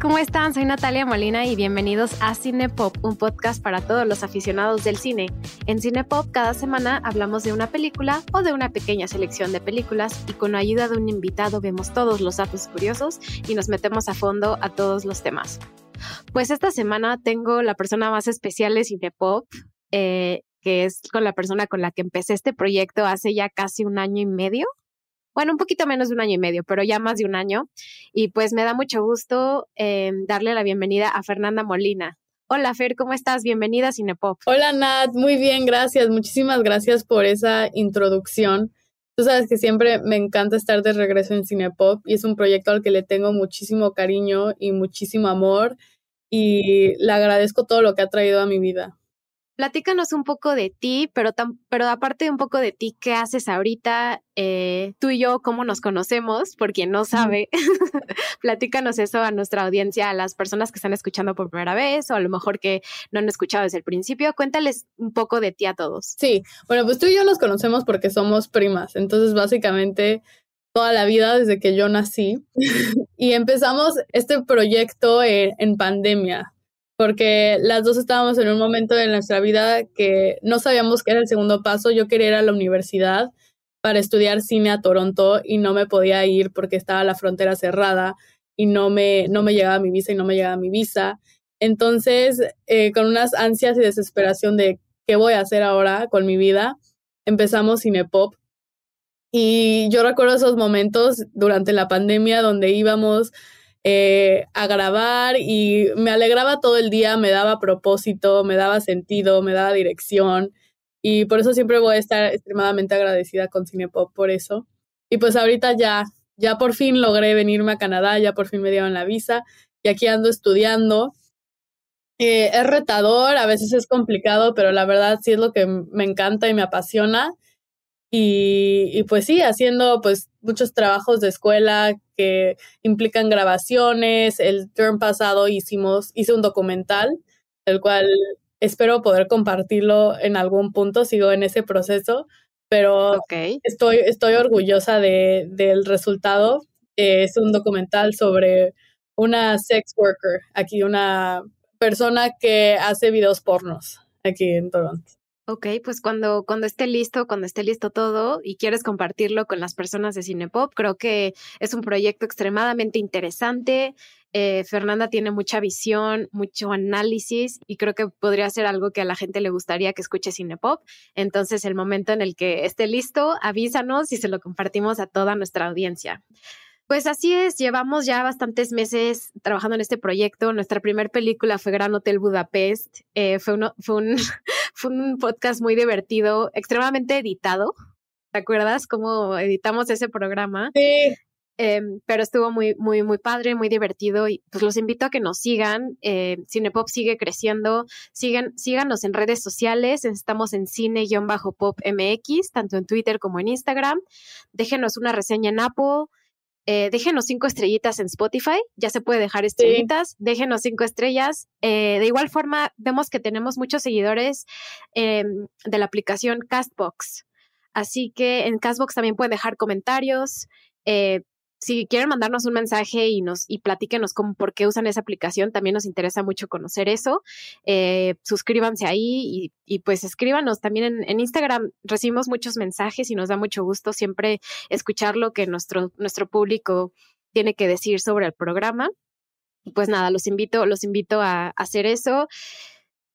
¿Cómo están? Soy Natalia Molina y bienvenidos a Cinepop, un podcast para todos los aficionados del cine. En Cinepop cada semana hablamos de una película o de una pequeña selección de películas y con la ayuda de un invitado vemos todos los datos curiosos y nos metemos a fondo a todos los temas. Pues esta semana tengo la persona más especial de Cinepop, eh, que es con la persona con la que empecé este proyecto hace ya casi un año y medio bueno, un poquito menos de un año y medio, pero ya más de un año. Y pues me da mucho gusto eh, darle la bienvenida a Fernanda Molina. Hola Fer, ¿cómo estás? Bienvenida a Cinepop. Hola Nat, muy bien, gracias. Muchísimas gracias por esa introducción. Tú sabes que siempre me encanta estar de regreso en Cinepop y es un proyecto al que le tengo muchísimo cariño y muchísimo amor y le agradezco todo lo que ha traído a mi vida. Platícanos un poco de ti, pero, pero aparte de un poco de ti, ¿qué haces ahorita? Eh, tú y yo, ¿cómo nos conocemos? Por quien no sabe, platícanos eso a nuestra audiencia, a las personas que están escuchando por primera vez o a lo mejor que no han escuchado desde el principio. Cuéntales un poco de ti a todos. Sí, bueno, pues tú y yo nos conocemos porque somos primas, entonces básicamente toda la vida desde que yo nací y empezamos este proyecto en pandemia porque las dos estábamos en un momento de nuestra vida que no sabíamos qué era el segundo paso. Yo quería ir a la universidad para estudiar cine a Toronto y no me podía ir porque estaba la frontera cerrada y no me, no me llegaba mi visa y no me llegaba mi visa. Entonces, eh, con unas ansias y desesperación de qué voy a hacer ahora con mi vida, empezamos Cinepop. Y yo recuerdo esos momentos durante la pandemia donde íbamos eh, a grabar y me alegraba todo el día, me daba propósito, me daba sentido, me daba dirección y por eso siempre voy a estar extremadamente agradecida con Cinepop por eso. Y pues ahorita ya, ya por fin logré venirme a Canadá, ya por fin me dieron la visa y aquí ando estudiando. Eh, es retador, a veces es complicado, pero la verdad sí es lo que me encanta y me apasiona. Y, y, pues sí, haciendo pues muchos trabajos de escuela que implican grabaciones. El term pasado hicimos, hice un documental, el cual espero poder compartirlo en algún punto, sigo en ese proceso, pero estoy, estoy orgullosa de, del resultado. es un documental sobre una sex worker, aquí una persona que hace videos pornos aquí en Toronto. Ok, pues cuando, cuando esté listo, cuando esté listo todo y quieres compartirlo con las personas de Cinepop, creo que es un proyecto extremadamente interesante. Eh, Fernanda tiene mucha visión, mucho análisis y creo que podría ser algo que a la gente le gustaría que escuche Cinepop. Entonces, el momento en el que esté listo, avísanos y se lo compartimos a toda nuestra audiencia. Pues así es, llevamos ya bastantes meses trabajando en este proyecto. Nuestra primera película fue Gran Hotel Budapest. Eh, fue, uno, fue, un, fue un podcast muy divertido, extremadamente editado. ¿Te acuerdas cómo editamos ese programa? Sí. Em, pero estuvo muy, muy, muy padre, muy divertido y pues los invito a que nos sigan. Eh, Cinepop sigue creciendo. Sigan, síganos en redes sociales. Estamos en cine-pop MX, tanto en Twitter como en Instagram. Déjenos una reseña en Apple eh, déjenos cinco estrellitas en Spotify, ya se puede dejar estrellitas, déjenos cinco estrellas. Eh, de igual forma, vemos que tenemos muchos seguidores em, de la aplicación Castbox. Así que en Castbox también pueden dejar comentarios. Si quieren mandarnos un mensaje y nos y platíquenos cómo, por qué usan esa aplicación, también nos interesa mucho conocer eso. Eh, suscríbanse ahí y, pues escríbanos también en, Instagram. Recibimos muchos mensajes y nos da mucho gusto siempre escuchar lo que nuestro, nuestro público tiene que decir sobre el programa. Y pues nada, los invito, los invito a, hacer eso.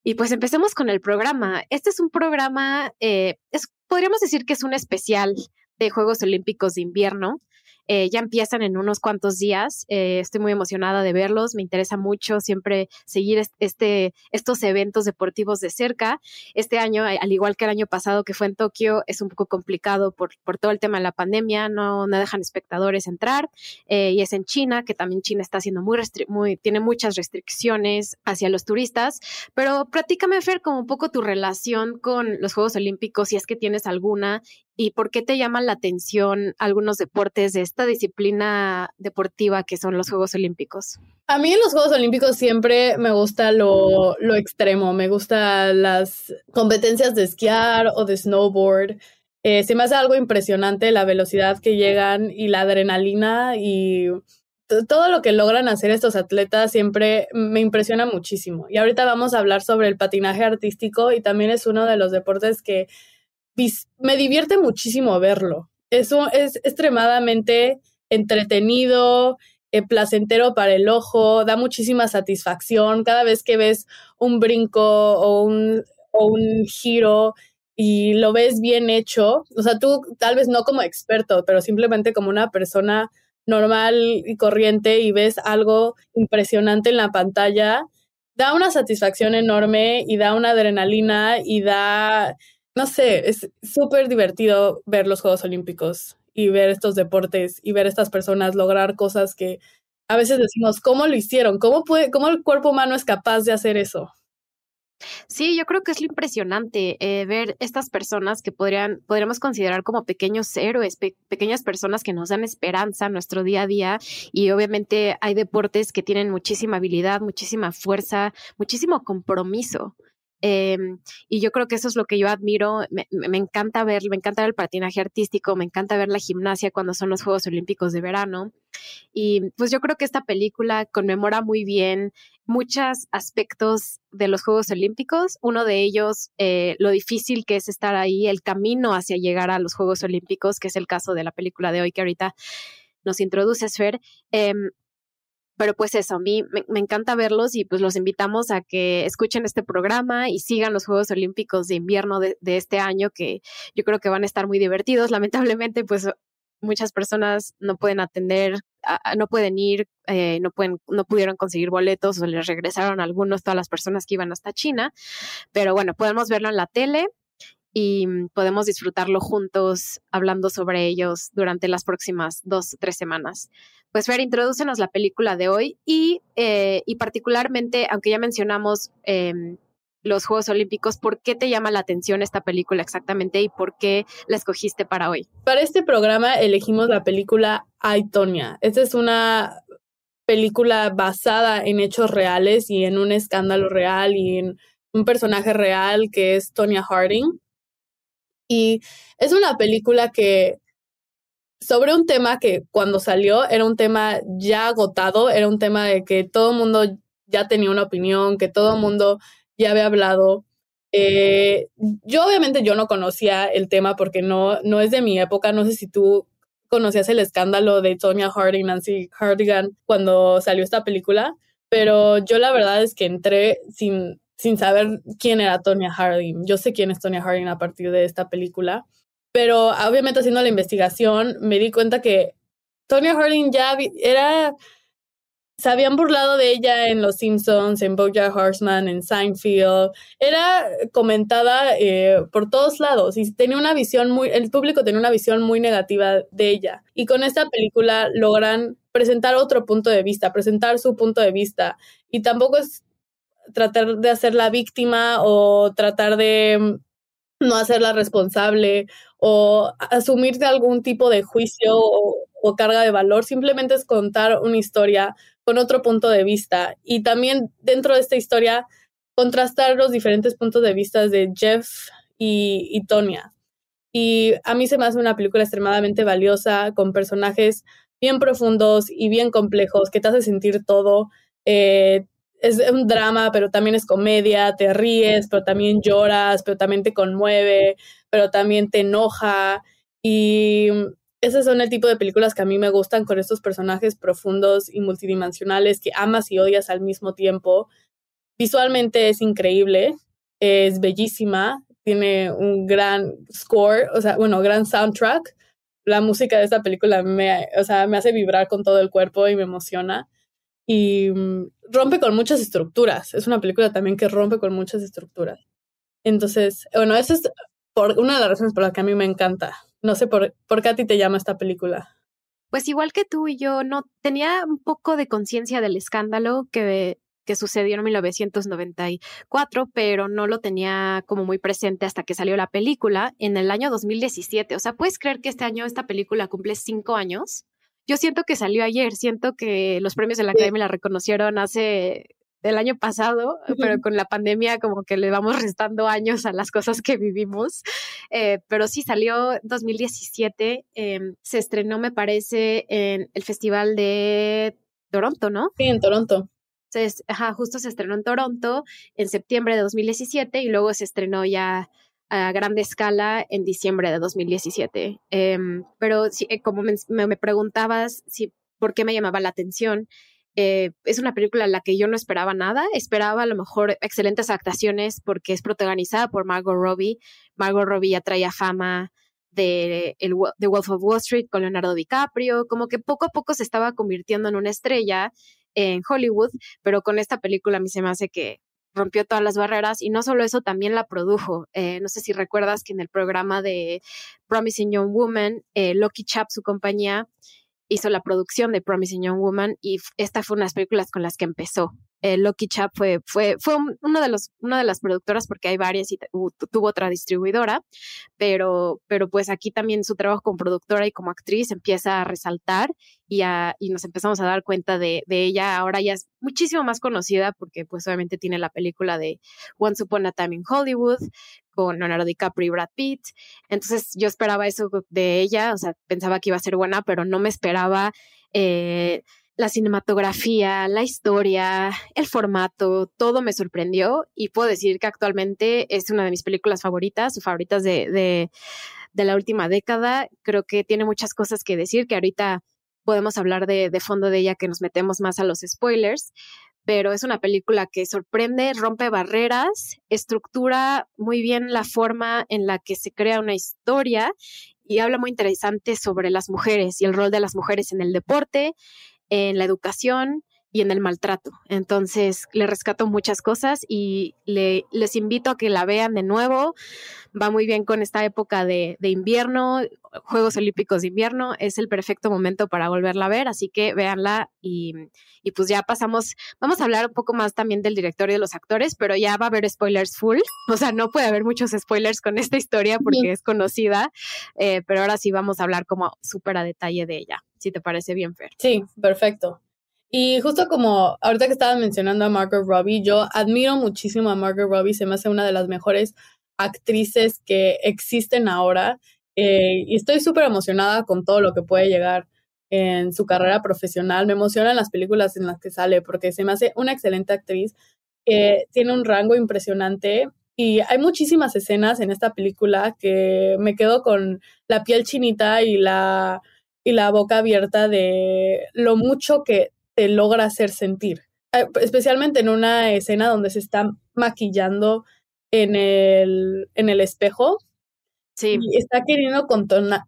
Y pues empecemos con el programa. Este es un programa, eh, es, podríamos decir que es un especial de Juegos Olímpicos de Invierno. Eh, ya empiezan en unos cuantos días. Eh, estoy muy emocionada de verlos. Me interesa mucho siempre seguir este, estos eventos deportivos de cerca. Este año, al igual que el año pasado que fue en Tokio, es un poco complicado por, todo el tema de la pandemia. No, no dejan espectadores entrar. Eh, y es en China, que también China está haciendo muy, muy, tiene muchas restricciones hacia los turistas. Pero platícame, Fer, como un poco tu relación con los Juegos Olímpicos, si es que tienes alguna, y por qué te llaman la atención algunos deportes de esta disciplina deportiva que son los Juegos Olímpicos. A mí en los Juegos Olímpicos siempre me gusta lo, lo extremo, me gustan las competencias de esquiar o de snowboard. Eh, se me hace algo impresionante la velocidad que llegan y la adrenalina y todo lo que logran hacer estos atletas siempre me impresiona muchísimo. Y ahorita vamos a hablar sobre el patinaje artístico y también es uno de los deportes que me divierte muchísimo verlo. Eso es extremadamente entretenido, eh, placentero para el ojo, da muchísima satisfacción cada vez que ves un brinco o un, o un giro y lo ves bien hecho. O sea, tú tal vez no como experto, pero simplemente como una persona normal y corriente y ves algo impresionante en la pantalla, da una satisfacción enorme y da una adrenalina y da, no sé, es súper divertido ver los Juegos Olímpicos y ver estos deportes y ver estas personas lograr cosas que a veces decimos, ¿cómo lo hicieron? ¿Cómo, puede, cómo el cuerpo humano es capaz de hacer eso? Sí, yo creo que es lo impresionante eh, ver estas personas que podrían, podríamos considerar como pequeños héroes, pequeñas personas que nos dan esperanza en nuestro día a día. Y obviamente hay deportes que tienen muchísima habilidad, muchísima fuerza, muchísimo compromiso. Em, y yo creo que eso es lo que yo admiro. Me, encanta ver, me encanta ver el patinaje artístico, me encanta ver la gimnasia cuando son los Juegos Olímpicos de verano. Y pues yo creo que esta película conmemora muy bien muchos aspectos de los Juegos Olímpicos. Uno de ellos, eh, lo difícil que es estar ahí, el camino hacia llegar a los Juegos Olímpicos, que es el caso de la película de hoy que ahorita nos introduce Sfer. Em, pero pues eso, a mí me, encanta verlos y pues los invitamos a que escuchen este programa y sigan los Juegos Olímpicos de invierno de, este año, que yo creo que van a estar muy divertidos. Lamentablemente, pues muchas personas no pueden atender, no pueden ir, eh, no pueden, no pudieron conseguir boletos o les regresaron algunos, todas las personas que iban hasta China. Pero bueno, podemos verlo en la tele y podemos disfrutarlo juntos hablando sobre ellos durante las próximas dos, tres semanas. Pues Fer, introdúcenos la película de hoy y, eh, y particularmente, aunque ya mencionamos em, los Juegos Olímpicos, ¿por qué te llama la atención esta película exactamente y por qué la escogiste para hoy? Para este programa elegimos la película Aitonia. Esta es una película basada en hechos reales y en un escándalo real y en un personaje real que es Tonya Harding. Y es una película que sobre un tema que cuando salió era un tema ya agotado, era un tema de que todo el mundo ya tenía una opinión, que todo el mundo ya había hablado. Eh, yo obviamente yo no conocía el tema porque no, no es de mi época, no sé si tú conocías el escándalo de Tonya Harding, Nancy Hardigan cuando salió esta película, pero yo la verdad es que entré sin, sin saber quién era Tonya Harding. Yo sé quién es Tonya Harding a partir de esta película pero obviamente haciendo la investigación me di cuenta que Tonya Harding ya era se habían burlado de ella en Los Simpsons, en BoJack Horseman, en Seinfeld. Era comentada eh, por todos lados y tenía una visión muy, el público tenía una visión muy negativa de ella. Y con esta película logran presentar otro punto de vista, presentar su punto de vista. Y tampoco es tratar de hacer la víctima o tratar de no hacerla responsable o asumir algún tipo de juicio o, carga de valor, simplemente es contar una historia con otro punto de vista y también dentro de esta historia contrastar los diferentes puntos de vista de Jeff y, y Tonya. Y a mí se me hace una película extremadamente valiosa, con personajes bien profundos y bien complejos, que te hace sentir todo. Eh, es un drama, pero también es comedia, te ríes, pero también lloras, pero también te conmueve, pero también te enoja. Y esos son el tipo de películas que a mí me gustan con estos personajes profundos y multidimensionales que amas y odias al mismo tiempo. Visualmente es increíble, es bellísima, tiene un gran score, o sea, bueno, gran soundtrack. La música de esta película me, o sea, me hace vibrar con todo el cuerpo y me emociona y mm, rompe con muchas estructuras. Es una película también que rompe con muchas estructuras. Entonces, bueno, esa es por una de las razones por las que a mí me encanta. No sé por, por qué a ti te llama esta película. Pues igual que tú y yo, no tenía un poco de conciencia del escándalo que, que sucedió en 1994, pero no lo tenía como muy presente hasta que salió la película en el año 2017. O sea, ¿puedes creer que este año esta película cumple cinco años? Yo siento que salió ayer, siento que los premios de la Academia la reconocieron hace del año pasado, pero con la pandemia como que le vamos restando años a las cosas que vivimos. Eh, pero sí, salió 2017, em, se estrenó, me parece, en el Festival de Toronto, ¿no? Sí, en Toronto. ajá, justo se estrenó en Toronto en septiembre de 2017 y luego se estrenó ya a grande escala en diciembre de 2017. Em, pero sí, eh, como me, me, preguntabas si, por qué me llamaba la atención, eh, es una película en la que yo no esperaba nada, esperaba a lo mejor excelentes actuaciones porque es protagonizada por Margot Robbie. Margot Robbie ya traía fama de el, The Wolf of Wall Street con Leonardo DiCaprio, como que poco a poco se estaba convirtiendo en una estrella en Hollywood, pero con esta película a mí se me hace que rompió todas las barreras y no solo eso, también la produjo. Eh, no sé si recuerdas que en el programa de Promising Young Woman, eh, Lucky Chap, su compañía, hizo la producción de Promising Young Woman y esta fue una de las películas con las que empezó. Eh, Lucky Chap fue, fue, fue uno de los, una de las productoras porque hay varias y tuvo otra distribuidora, pero, pero pues aquí también su trabajo como productora y como actriz empieza a resaltar y, a, y nos empezamos a dar cuenta de, de, ella. Ahora ya es muchísimo más conocida porque pues obviamente tiene la película de Once Upon a Time in Hollywood con Leonardo DiCaprio y Brad Pitt. Entonces yo esperaba eso de ella, o sea, pensaba que iba a ser buena, pero no me esperaba. Eh, la cinematografía, la historia, el formato, todo me sorprendió y puedo decir que actualmente es una de mis películas favoritas, o favoritas de, de, de la última década. Creo que tiene muchas cosas que decir, que ahorita podemos hablar de, de fondo de ella, que nos metemos más a los spoilers, pero es una película que sorprende, rompe barreras, estructura muy bien la forma en la que se crea una historia y habla muy interesante sobre las mujeres y el rol de las mujeres en el deporte, en la educación y en el maltrato. Entonces, le rescato muchas cosas y le, les invito a que la vean de nuevo. Va muy bien con esta época de, de, invierno, Juegos Olímpicos de invierno. Es el perfecto momento para volverla a ver, así que véanla y, y, pues ya pasamos. Vamos a hablar un poco más también del director y de los actores, pero ya va a haber spoilers full. O sea, no puede haber muchos spoilers con esta historia porque es conocida, eh, pero ahora sí vamos a hablar como súper a detalle de ella si te parece bien, Fer. Sí, perfecto. Y justo como ahorita que estabas mencionando a Margot Robbie, yo admiro muchísimo a Margot Robbie, se me hace una de las mejores actrices que existen ahora eh, y estoy súper emocionada con todo lo que puede llegar en su carrera profesional. Me emocionan las películas en las que sale porque se me hace una excelente actriz, tiene un rango impresionante y hay muchísimas escenas en esta película que me quedo con la piel chinita y la y la boca abierta de lo mucho que te logra hacer sentir. Eh, especialmente en una escena donde se está maquillando en el, en el espejo. Sí. Y está queriendo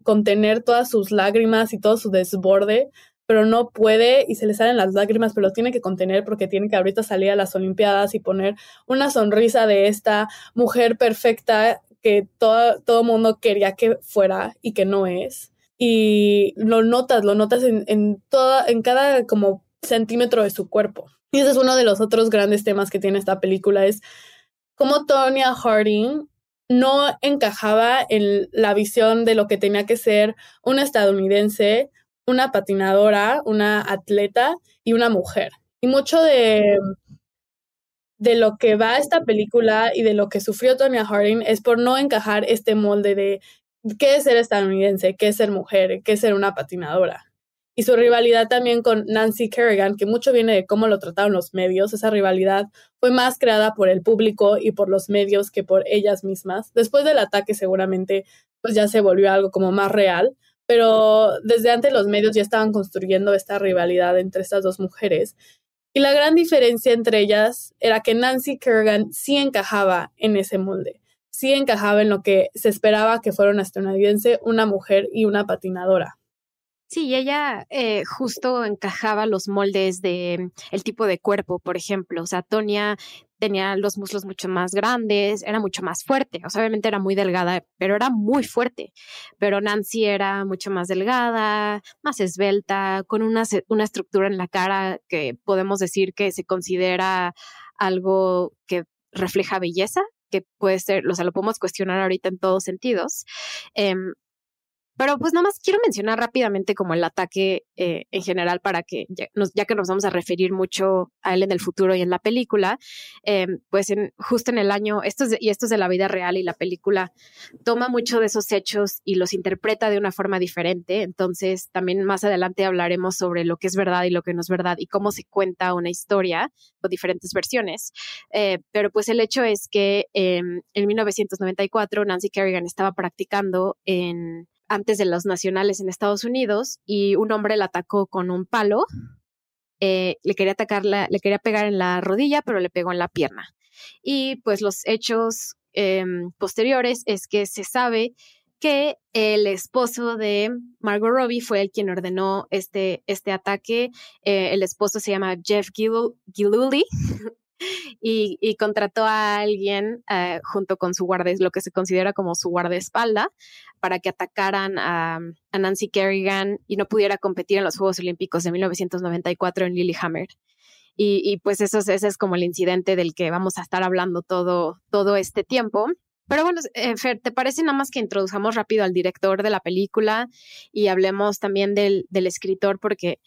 contener todas sus lágrimas y todo su desborde, pero no puede y se le salen las lágrimas, pero lo tiene que contener porque tiene que ahorita salir a las Olimpiadas y poner una sonrisa de esta mujer perfecta que todo, todo mundo quería que fuera y que no es y lo notas, lo notas en, en, toda, en cada como centímetro de su cuerpo. Y ese es uno de los otros grandes temas que tiene esta película, es cómo Tonya Harding no encajaba en la visión de lo que tenía que ser una estadounidense, una patinadora, una atleta y una mujer. Y mucho de, de lo que va esta película y de lo que sufrió Tonya Harding es por no encajar este molde de qué es ser estadounidense, qué es ser mujer, qué es ser una patinadora. Y su rivalidad también con Nancy Kerrigan, que mucho viene de cómo lo trataron los medios, esa rivalidad fue más creada por el público y por los medios que por ellas mismas. Después del ataque seguramente pues ya se volvió algo como más real, pero desde antes los medios ya estaban construyendo esta rivalidad entre estas dos mujeres. Y la gran diferencia entre ellas era que Nancy Kerrigan sí encajaba en ese molde sí encajaba en lo que se esperaba que fuera una estadounidense, una mujer y una patinadora. Sí, ella eh, justo encajaba los moldes de el tipo de cuerpo, por ejemplo. O sea, Tonia tenía los muslos mucho más grandes, era mucho más fuerte. O sea, obviamente era muy delgada, pero era muy fuerte. Pero Nancy era mucho más delgada, más esbelta, con una, una estructura en la cara que podemos decir que se considera algo que refleja belleza, que puede ser, o sea, lo podemos cuestionar ahorita en todos sentidos. Em, pero pues nada más quiero mencionar rápidamente como el ataque eh, en general para que, ya, que nos vamos a referir mucho a él en el futuro y en la película, em, pues en, justo en el año, esto y esto es de la vida real y la película toma mucho de esos hechos y los interpreta de una forma diferente. Entonces también más adelante hablaremos sobre lo que es verdad y lo que no es verdad y cómo se cuenta una historia o diferentes versiones. Eh, pero pues el hecho es que em, en 1994 Nancy Kerrigan estaba practicando en antes de los nacionales en Estados Unidos y un hombre la atacó con un palo. Eh, le quería atacar, le quería pegar en la rodilla, pero le pegó en la pierna. Y pues los hechos em, posteriores es que se sabe que el esposo de Margot Robbie fue el quien ordenó este, este ataque. Eh, el esposo se llama Jeff Gillooly y, contrató a alguien eh, junto con su guardia, lo que se considera como su guardaespalda, para que atacaran a, Nancy Kerrigan y no pudiera competir en los Juegos Olímpicos de 1994 en Lillehammer. Y, y pues eso, ese es como el incidente del que vamos a estar hablando todo, todo este tiempo. Pero bueno, eh, Fer, ¿te parece nada más que introduzcamos rápido al director de la película y hablemos también del escritor? Porque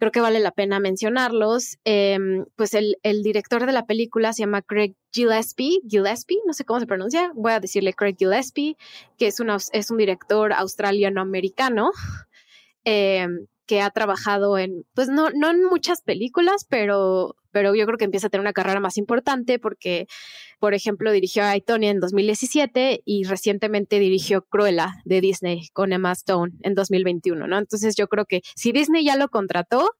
creo que vale la pena mencionarlos. Em, pues el, el, director de la película se llama Craig Gillespie, Gillespie, no sé cómo se pronuncia, voy a decirle Craig Gillespie, que es, una, es un director australiano-americano. Em, que ha trabajado en, pues no, no en muchas películas, pero, pero yo creo que empieza a tener una carrera más importante porque, por ejemplo, dirigió a Aitonia en 2017 y recientemente dirigió Cruella de Disney con Emma Stone en 2021, ¿no? Entonces yo creo que si Disney ya lo contrató,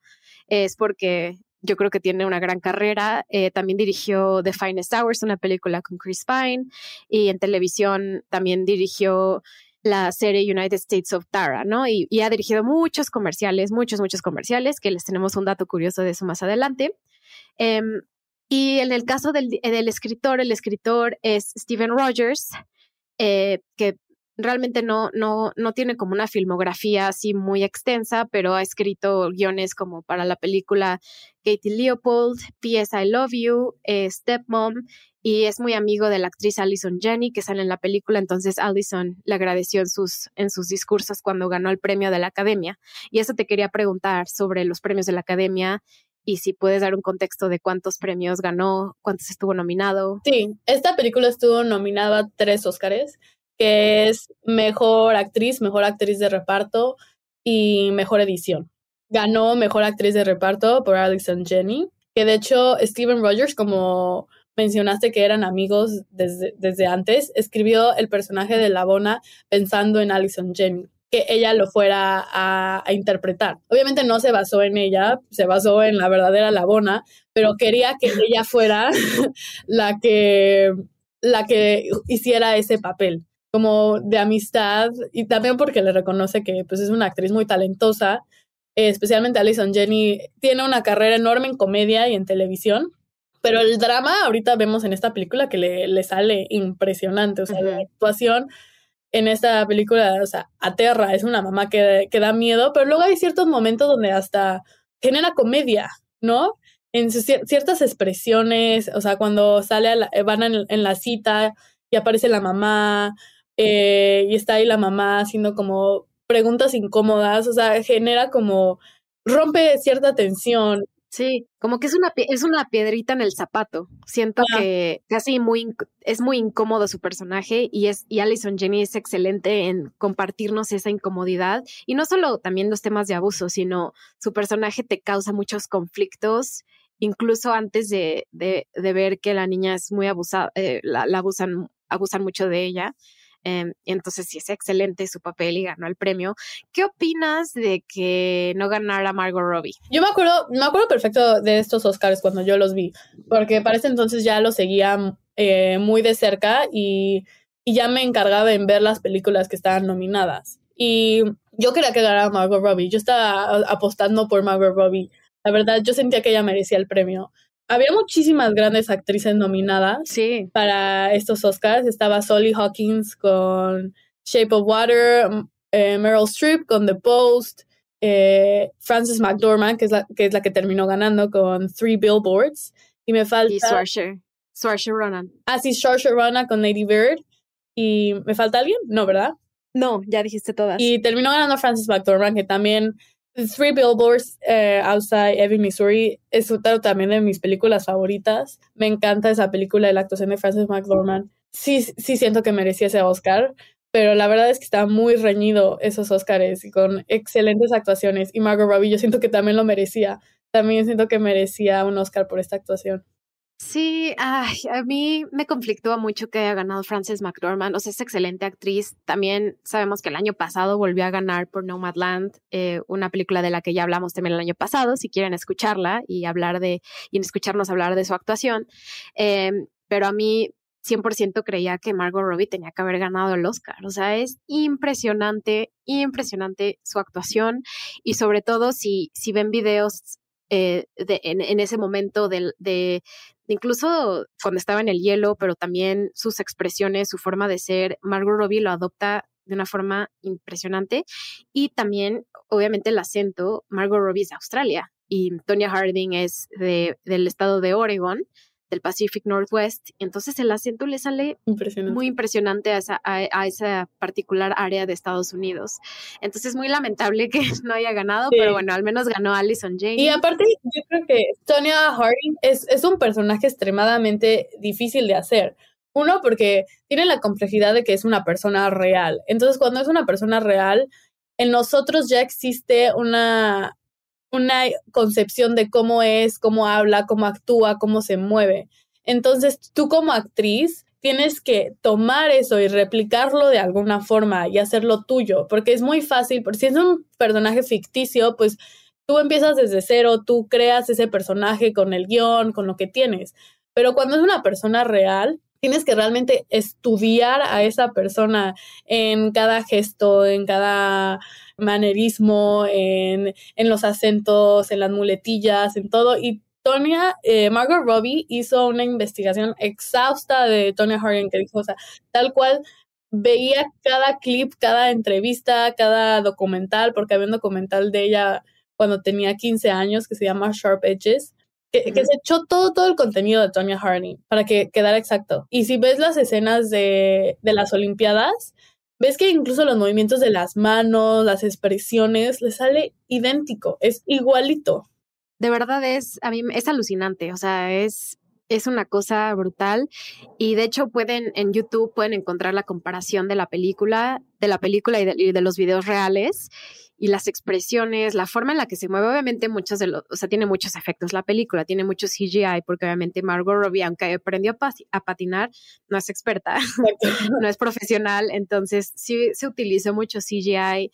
es porque yo creo que tiene una gran carrera. Eh, también dirigió The Finest Hours, una película con Chris Pine, y en televisión también dirigió la serie United States of Tara, ¿no? Y, ha dirigido muchos comerciales, muchos, muchos comerciales, que les tenemos un dato curioso de eso más adelante. Em, y en el caso del, escritor, el escritor es Steven Rogers, eh, que realmente no, no, no tiene como una filmografía así muy extensa, pero ha escrito guiones como para la película Katie Leopold, P.S. I Love You, eh, Stepmom y es muy amigo de la actriz Alison Jenny que sale en la película, entonces Alison le agradeció en sus, en sus discursos cuando ganó el premio de la Academia. Y eso te quería preguntar sobre los premios de la Academia y si puedes dar un contexto de cuántos premios ganó, cuántos estuvo nominado. Sí, esta película estuvo nominada a tres Óscares, que es Mejor Actriz, Mejor Actriz de Reparto y Mejor Edición. Ganó Mejor Actriz de Reparto por Alison Jenny, que de hecho Steven Rogers como mencionaste que eran amigos desde, desde antes, escribió el personaje de Labona pensando en Alison Jenny que ella lo fuera a, interpretar. Obviamente no se basó en ella, se basó en la verdadera Labona, pero quería que ella fuera la que, la que hiciera ese papel, como de amistad y también porque le reconoce que pues, es una actriz muy talentosa, especialmente Alison Jenny tiene una carrera enorme en comedia y en televisión pero el drama, ahorita vemos en esta película que le, le sale impresionante. O sea, la actuación en esta película, o sea, aterra, es una mamá que, que, da miedo, pero luego hay ciertos momentos donde hasta genera comedia, ¿no? En ciertas expresiones, o sea, cuando sale, a la, van en, la cita y aparece la mamá, eh, y está ahí la mamá haciendo como preguntas incómodas, o sea, genera como, rompe cierta tensión Sí, como que es una, es una piedrita en el zapato. Siento que casi muy, es muy incómodo su personaje y, es, y Alison Jenny es excelente en compartirnos esa incomodidad. Y no solo también los temas de abuso, sino su personaje te causa muchos conflictos, incluso antes de, de, de ver que la niña es muy abusada, eh, la, la, abusan, abusan mucho de ella. Eh, entonces sí es excelente su papel y ganó el premio. ¿Qué opinas de que no ganara Margot Robbie? Yo me acuerdo, me acuerdo perfecto de estos Oscars cuando yo los vi, porque para ese entonces ya los seguía eh, muy de cerca y, y ya me encargaba en ver las películas que estaban nominadas. Y yo quería que ganara Margot Robbie. Yo estaba apostando por Margot Robbie. La verdad, yo sentía que ella merecía el premio había muchísimas grandes actrices nominadas sí. para estos Oscars. Estaba Solly Hawkins con Shape of Water, eh, Meryl Streep con The Post, eh, Frances McDormand, que es, la, que es la que terminó ganando con Three Billboards. Y me falta... Y Saoirse, Saoirse Ronan. Ah, sí, Saoirse Ronan con Lady Bird. ¿Y me falta alguien? No, ¿verdad? No, ya dijiste todas. Y terminó ganando Francis McDormand, que también Three Billboards eh, Outside Ebbing, Missouri es otra también de mis películas favoritas. Me encanta esa película de la actuación de Francis McDormand. Sí, sí siento que merecía ese Oscar, pero la verdad es que está muy reñido esos Oscars y con excelentes actuaciones. Y Margot Robbie yo siento que también lo merecía. También siento que merecía un Oscar por esta actuación. Sí, ay, a mí me conflictúa mucho que haya ganado Frances McDormand. O sea, es excelente actriz. También sabemos que el año pasado volvió a ganar por Nomadland, eh, una película de la que ya hablamos también el año pasado. Si quieren escucharla y hablar de y escucharnos hablar de su actuación, em, pero a mí 100% creía que Margot Robbie tenía que haber ganado el Oscar. O sea, es impresionante, impresionante su actuación y sobre todo si, si ven videos eh, de, en, ese momento de, de, incluso cuando estaba en el hielo, pero también sus expresiones, su forma de ser, Margot Robbie lo adopta de una forma impresionante. Y también obviamente el acento, Margot Robbie es de Australia y Tonya Harding es de, del estado de Oregon del Pacific Northwest. Entonces el acento le sale muy impresionante a esa, a, esa, particular área de Estados Unidos. Entonces es muy lamentable que no haya ganado, pero bueno, al menos ganó Allison Jane. Y aparte, yo creo que Tonya Harding es, es un personaje extremadamente difícil de hacer. Uno, porque tiene la complejidad de que es una persona real. Entonces, cuando es una persona real, en nosotros ya existe una, una concepción de cómo es, cómo habla, cómo actúa, cómo se mueve. Entonces, tú como actriz tienes que tomar eso y replicarlo de alguna forma y hacerlo tuyo, porque es muy fácil, porque si es un personaje ficticio, pues tú empiezas desde cero, tú creas ese personaje con el guion, con lo que tienes. Pero cuando es una persona real, tienes que realmente estudiar a esa persona en cada gesto, en cada manerismo, en, en los acentos, en las muletillas, en todo. Y Tonya, eh, Margot Robbie hizo una investigación exhausta de Tonya Harding que dijo, o sea, tal cual veía cada clip, cada entrevista, cada documental, porque había un documental de ella cuando tenía 15 años que se llama Sharp Edges, que, se echó todo, todo el contenido de Tonya Harding para que quedara exacto. Y si ves las escenas de, de las Olimpiadas, ves que incluso los movimientos de las manos, las expresiones, le sale idéntico, es igualito. De verdad es, a mí es alucinante, o sea, es, es una cosa brutal y de hecho pueden en YouTube pueden encontrar la comparación de la película, de la película y de, y de los videos reales y las expresiones, la forma en la que se mueve, obviamente muchos de los, o sea, tiene muchos efectos la película, tiene mucho CGI, porque obviamente Margot Robbie, aunque aprendió a, patinar, no es experta, no es profesional, entonces sí se utilizó mucho CGI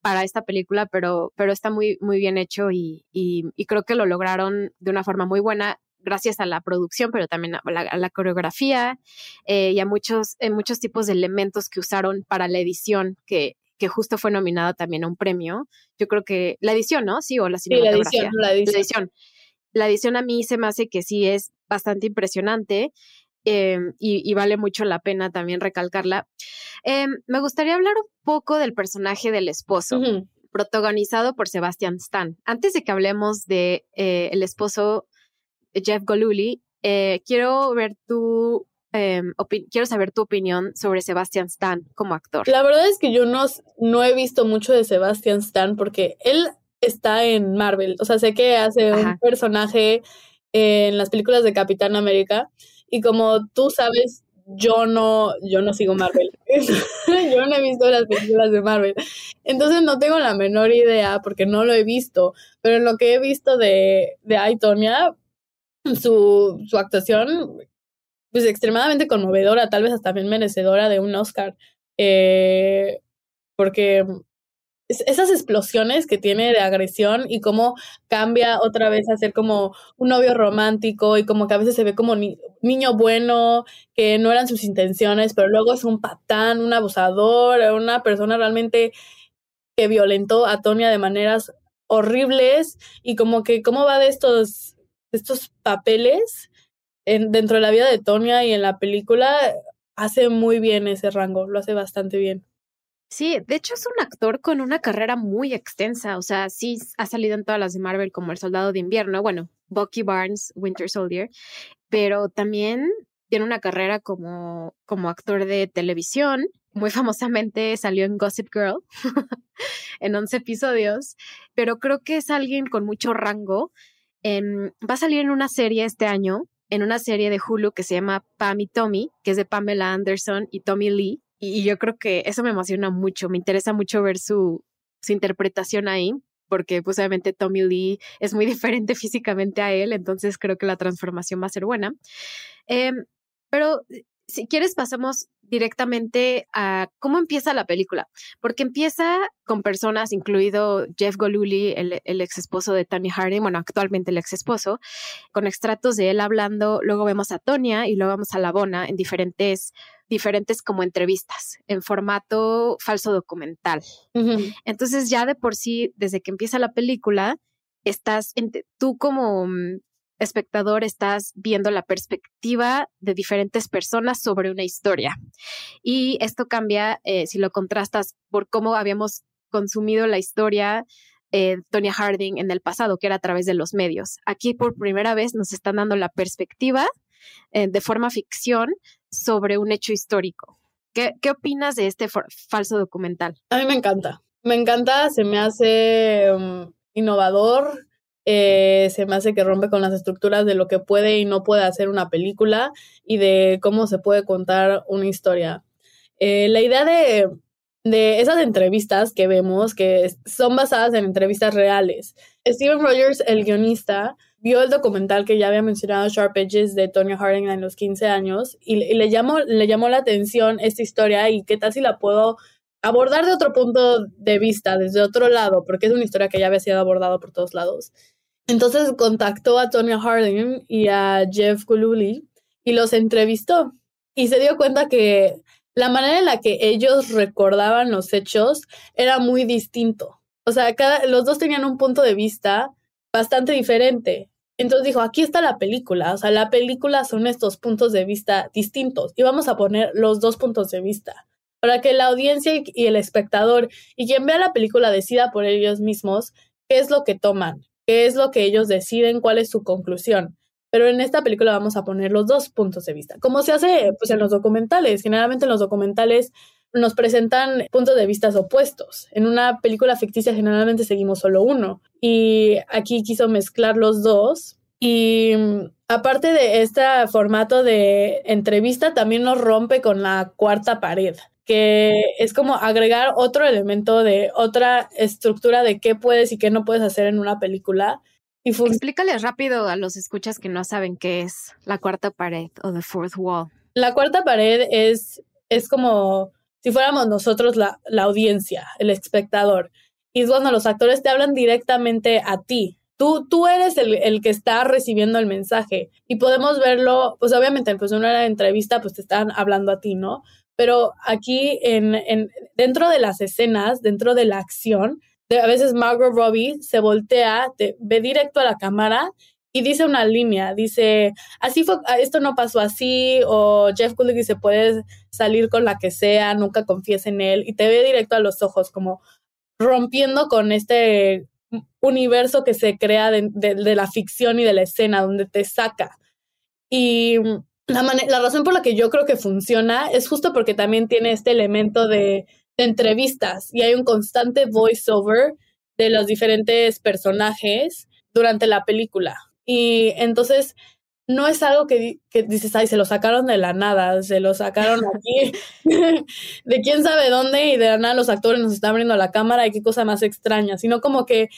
para esta película, pero, pero está muy, muy bien hecho y, y, creo que lo lograron de una forma muy buena gracias a la producción, pero también a la, coreografía eh, y a muchos, eh, muchos tipos de elementos que usaron para la edición que, que justo fue nominada también a un premio. Yo creo que la edición, ¿no? Sí, o la cinematografía. Sí, la, edición, la edición. a mí se me hace que sí es bastante impresionante em, y, vale mucho la pena también recalcarla. Em, me gustaría hablar un poco del personaje del esposo. protagonizado por Sebastian Stan. Antes de que hablemos de eh, el esposo Jeff Goluli, eh, quiero ver tu Em, quiero saber tu opinión sobre Sebastian Stan como actor. La verdad es que yo no, no he visto mucho de Sebastian Stan porque él está en Marvel. O sea, sé que hace un personaje en las películas de Capitán América y como tú sabes, yo no, yo no sigo Marvel. yo no he visto las películas de Marvel. Entonces no tengo la menor idea porque no lo he visto. Pero en lo que he visto de, de Aitonia, su, su actuación pues extremadamente conmovedora, tal vez hasta bien merecedora de un Oscar, eh, porque esas explosiones que tiene de agresión y cómo cambia otra vez a ser como un novio romántico y como que a veces se ve como niño bueno, que no eran sus intenciones, pero luego es un patán, un abusador, una persona realmente que violentó a Tonia de maneras horribles y como que cómo va de estos, estos papeles dentro de la vida de Tonya y en la película hace muy bien ese rango, lo hace bastante bien. Sí, de hecho es un actor con una carrera muy extensa, o sea, sí ha salido en todas las de Marvel como El Soldado de Invierno, bueno, Bucky Barnes, Winter Soldier, pero también tiene una carrera como, como actor de televisión, muy famosamente salió en Gossip Girl en 11 episodios, pero creo que es alguien con mucho rango. va a salir en una serie este año, en una serie de Hulu que se llama Pam y Tommy, que es de Pamela Anderson y Tommy Lee. Y, yo creo que eso me emociona mucho, me interesa mucho ver su, interpretación ahí, porque pues obviamente Tommy Lee es muy diferente físicamente a él, entonces creo que la transformación va a ser buena. Em, pero si quieres pasamos directamente a cómo empieza la película, porque empieza con personas, incluido Jeff Goluli, el, el ex esposo de Tony Harding, bueno, actualmente el ex esposo, con extractos de él hablando, luego vemos a Tonya y luego vemos a Labona en diferentes diferentes como entrevistas en formato falso documental. Entonces ya de por sí, desde que empieza la película, estás, tú como mm, espectador estás viendo la perspectiva de diferentes personas sobre una historia. Y esto cambia eh, si lo contrastas por cómo habíamos consumido la historia eh, Tonya Harding en el pasado, que era a través de los medios. Aquí por primera vez nos están dando la perspectiva eh, de forma ficción sobre un hecho histórico. ¿Qué, qué opinas de este falso documental? A mí me encanta. Me encanta, se me hace um, innovador, eh, se me hace que rompe con las estructuras de lo que puede y no puede hacer una película y de cómo se puede contar una historia. Eh, la idea de, de esas entrevistas que vemos, que son basadas en entrevistas reales. Steven Rogers, el guionista, vio el documental que ya había mencionado, Sharp Edges, de Tony Harding en los 15 años, y, y, le, llamó, le llamó la atención esta historia y qué tal si la puedo abordar de otro punto de vista, desde otro lado, porque es una historia que ya había sido abordada por todos lados. Entonces contactó a Tonya Harding y a Jeff Gululi y los entrevistó y se dio cuenta que la manera en la que ellos recordaban los hechos era muy distinto. O sea, cada, los dos tenían un punto de vista bastante diferente. Entonces dijo, aquí está la película, o sea, la película son estos puntos de vista distintos y vamos a poner los dos puntos de vista para que la audiencia y el espectador y quien vea la película decida por ellos mismos qué es lo que toman qué es lo que ellos deciden, cuál es su conclusión. Pero en esta película vamos a poner los dos puntos de vista, como se hace pues, en los documentales. Generalmente en los documentales nos presentan puntos de vista opuestos. En una película ficticia generalmente seguimos solo uno. Y aquí quiso mezclar los dos. Y mm, aparte de este formato de entrevista, también nos rompe con la cuarta pared que es como agregar otro elemento de otra estructura de qué puedes y qué no puedes hacer en una película. Y Explícales rápido a los escuchas que no saben qué es la cuarta pared o the fourth wall. La cuarta pared es, es como si fuéramos nosotros la, la audiencia, el espectador. Y es cuando los actores te hablan directamente a ti, Tú, tú, eres el, el, que está recibiendo el mensaje y podemos verlo, pues obviamente pues en una entrevista pues te están hablando a ti, ¿no? Pero aquí en, en, dentro de las escenas, dentro de la acción, a veces Margot Robbie se voltea, te, ve directo a la cámara y dice una línea, dice, así fue, ah, esto no pasó así, o Jeff Goldblum dice, puedes salir con la que sea, nunca confíes en él, y te ve directo a los ojos, como rompiendo con este universo que se crea de, de la ficción y de la escena, donde te saca. Y la, la razón por la que yo creo que funciona es justo porque también tiene este elemento de, entrevistas y hay un constante voiceover de los diferentes personajes durante la película. Y entonces no es algo que, que, dices, ay, se lo sacaron de la nada, se lo sacaron aquí, de quién sabe dónde, y de la nada los actores nos están abriendo la cámara y qué cosa más extraña, sino como que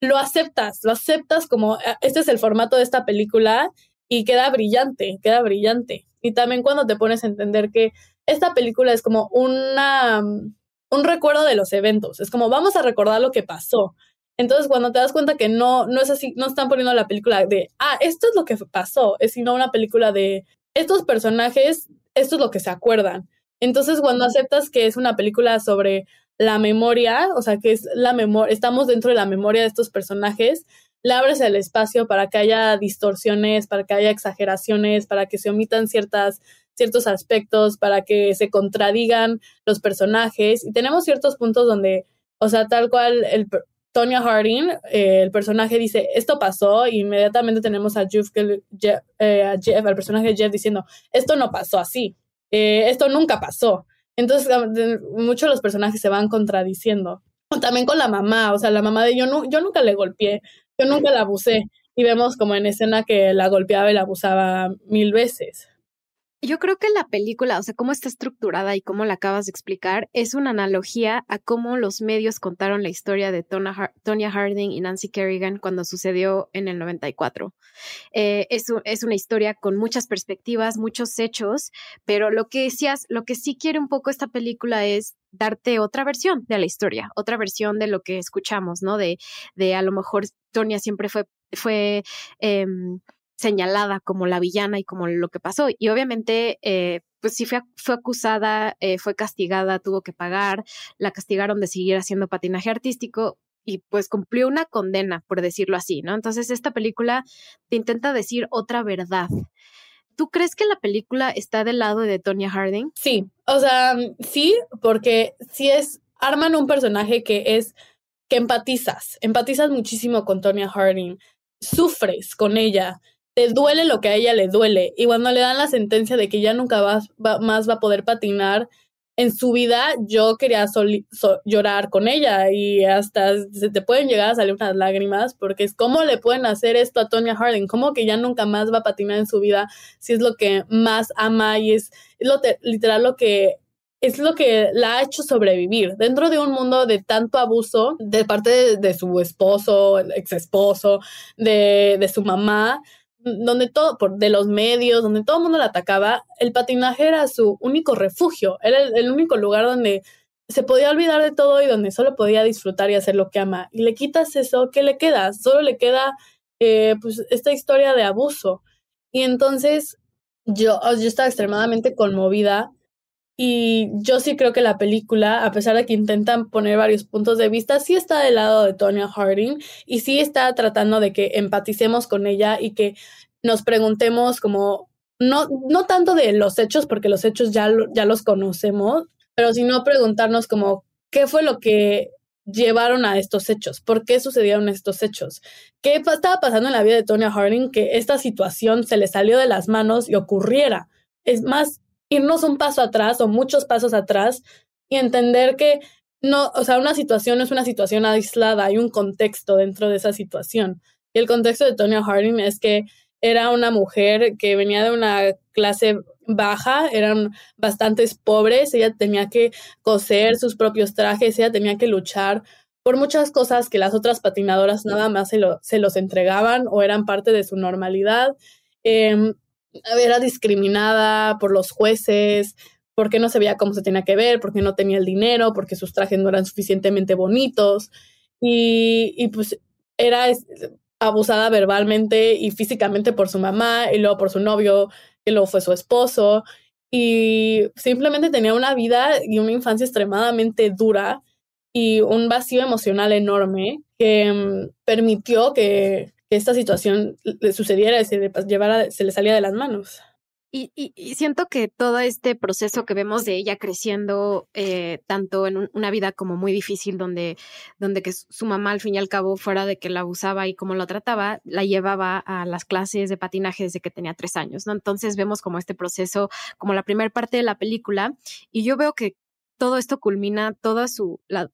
lo aceptas, lo aceptas como, ah, este es el formato de esta película y queda brillante, queda brillante. Y también cuando te pones a entender que esta película es como una, un recuerdo de los eventos, es como vamos a recordar lo que pasó. Entonces, cuando te das cuenta que no, no es así, no están poniendo la película de, ah, esto es lo que pasó, es sino una película de estos personajes, esto es lo que se acuerdan. Entonces, cuando aceptas que es una película sobre la memoria, o sea, que es la memoria, estamos dentro de la memoria de estos personajes, le abres el espacio para que haya distorsiones, para que haya exageraciones, para que se omitan ciertas, ciertos aspectos, para que se contradigan los personajes. Y tenemos ciertos puntos donde, o sea, tal cual el Tonya Harding, eh, el personaje dice, esto pasó, y inmediatamente tenemos a Jeff, eh, Jeff, al personaje de Jeff diciendo, esto no pasó así, eh, esto nunca pasó. Entonces, muchos de los personajes se van contradiciendo. también con la mamá, o sea, la mamá de yo, no, yo nunca le golpeé, yo nunca la abusé. Y vemos como en escena que la golpeaba y la abusaba mil veces. Yo creo que la película, o sea, cómo está estructurada y cómo la acabas de explicar, es una analogía a cómo los medios contaron la historia de Tonya Harding y Nancy Kerrigan cuando sucedió en el 94. Eh, es, es, una historia con muchas perspectivas, muchos hechos, pero lo que decías, lo que sí quiere un poco esta película es darte otra versión de la historia, otra versión de lo que escuchamos, ¿no? De, de a lo mejor Tonya siempre fue, fue em, señalada como la villana y como lo que pasó. Y obviamente, eh, pues sí fue, fue acusada, eh, fue castigada, tuvo que pagar, la castigaron de seguir haciendo patinaje artístico y pues cumplió una condena, por decirlo así, ¿no? Entonces esta película te intenta decir otra verdad. ¿Tú crees que la película está del lado de Tonya Harding? Sí, o sea, sí, porque sí es, arman un personaje que es, que empatizas, empatizas muchísimo con Tonya Harding, sufres con ella, te duele lo que a ella le duele. Y cuando le dan la sentencia de que ya nunca más va a poder patinar en su vida, yo quería llorar con ella y hasta se te pueden llegar a salir unas lágrimas porque es cómo le pueden hacer esto a Tonya Harding, cómo que ya nunca más va a patinar en su vida si es lo que más ama y es, lo literal lo que es lo que la ha hecho sobrevivir. Dentro de un mundo de tanto abuso de parte de, su esposo, ex esposo, de, de su mamá donde todo, por, de los medios, donde todo el mundo la atacaba, el patinaje era su único refugio, era el, único lugar donde se podía olvidar de todo y donde solo podía disfrutar y hacer lo que ama. Y le quitas eso, ¿qué le queda? Solo le queda eh, pues esta historia de abuso. Y entonces yo, yo estaba extremadamente conmovida y yo sí creo que la película, a pesar de que intentan poner varios puntos de vista, sí está del lado de Tonya Harding y sí está tratando de que empaticemos con ella y que nos preguntemos como, no, no tanto de los hechos, porque los hechos ya, ya los conocemos, pero sino preguntarnos como, ¿qué fue lo que llevaron a estos hechos? ¿Por qué sucedieron estos hechos? ¿Qué estaba pasando en la vida de Tonya Harding que esta situación se le salió de las manos y ocurriera? Es más, irnos un paso atrás o muchos pasos atrás y entender que no, o sea, una situación es una situación aislada, hay un contexto dentro de esa situación. Y el contexto de Tonya Harding es que era una mujer que venía de una clase baja, eran bastantes pobres, ella tenía que coser sus propios trajes, ella tenía que luchar por muchas cosas que las otras patinadoras nada más se, lo, se los entregaban o eran parte de su normalidad. Eh, era discriminada por los jueces, porque no se veía cómo se tenía que ver, porque no tenía el dinero, porque sus trajes no eran suficientemente bonitos. Y, y pues era abusada verbalmente y físicamente por su mamá y luego por su novio, que luego fue su esposo. Y simplemente tenía una vida y una infancia extremadamente dura y un vacío emocional enorme que mm, permitió que, esta situación le sucediera y se le, llevara, se le salía de las manos. Y, siento que todo este proceso que vemos de ella creciendo, eh, tanto en una vida como muy difícil, donde, donde que su mamá al fin y al cabo, fuera de que la abusaba y cómo lo trataba, la llevaba a las clases de patinaje desde que tenía tres años, ¿no? Entonces vemos como este proceso, como la primera parte de la película, y yo veo que todo esto culmina, toda su, la,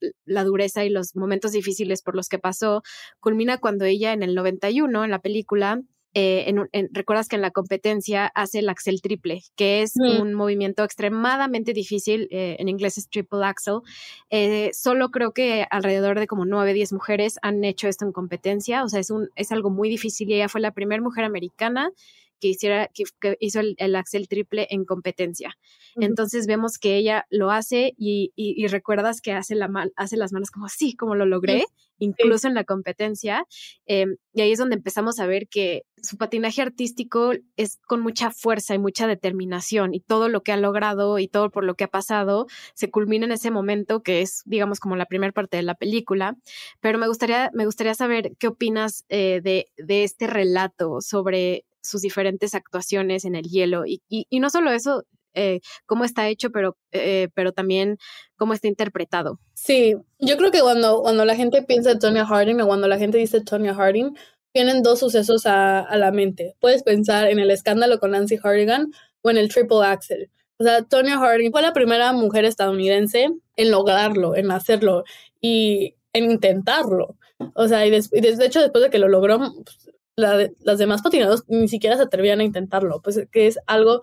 dureza y los momentos difíciles por los que pasó, culmina cuando ella en el 91, en la película, eh, en, recuerdas que en la competencia hace el axel triple, que es un movimiento extremadamente difícil, eh, en inglés es triple axel. Eh, solo creo que alrededor de como 9, 10 mujeres han hecho esto en competencia, o sea, es, un, es algo muy difícil y ella fue la primera mujer americana que hiciera, que, hizo el, Axel triple en competencia. Entonces vemos que ella lo hace y, y, recuerdas que hace, la hace las manos como así, como lo logré, incluso en la competencia. Em, y ahí es donde empezamos a ver que su patinaje artístico es con mucha fuerza y mucha determinación y todo lo que ha logrado y todo por lo que ha pasado se culmina en ese momento que es, digamos, como la primera parte de la película. Pero me gustaría, me gustaría saber qué opinas eh, de, de este relato sobre sus diferentes actuaciones en el hielo. Y, y, no solo eso, eh, cómo está hecho, pero, eh, pero también cómo está interpretado. Sí, yo creo que cuando, cuando la gente piensa en Tonya Harding o cuando la gente dice Tonya Harding, vienen dos sucesos a, a, la mente. Puedes pensar en el escándalo con Nancy Hardigan o en el triple axel. O sea, Tonya Harding fue la primera mujer estadounidense en lograrlo, en hacerlo y en intentarlo. O sea, y, de hecho, después de que lo logró, pues, las demás patinadoras ni siquiera se atrevían a intentarlo, pues que es algo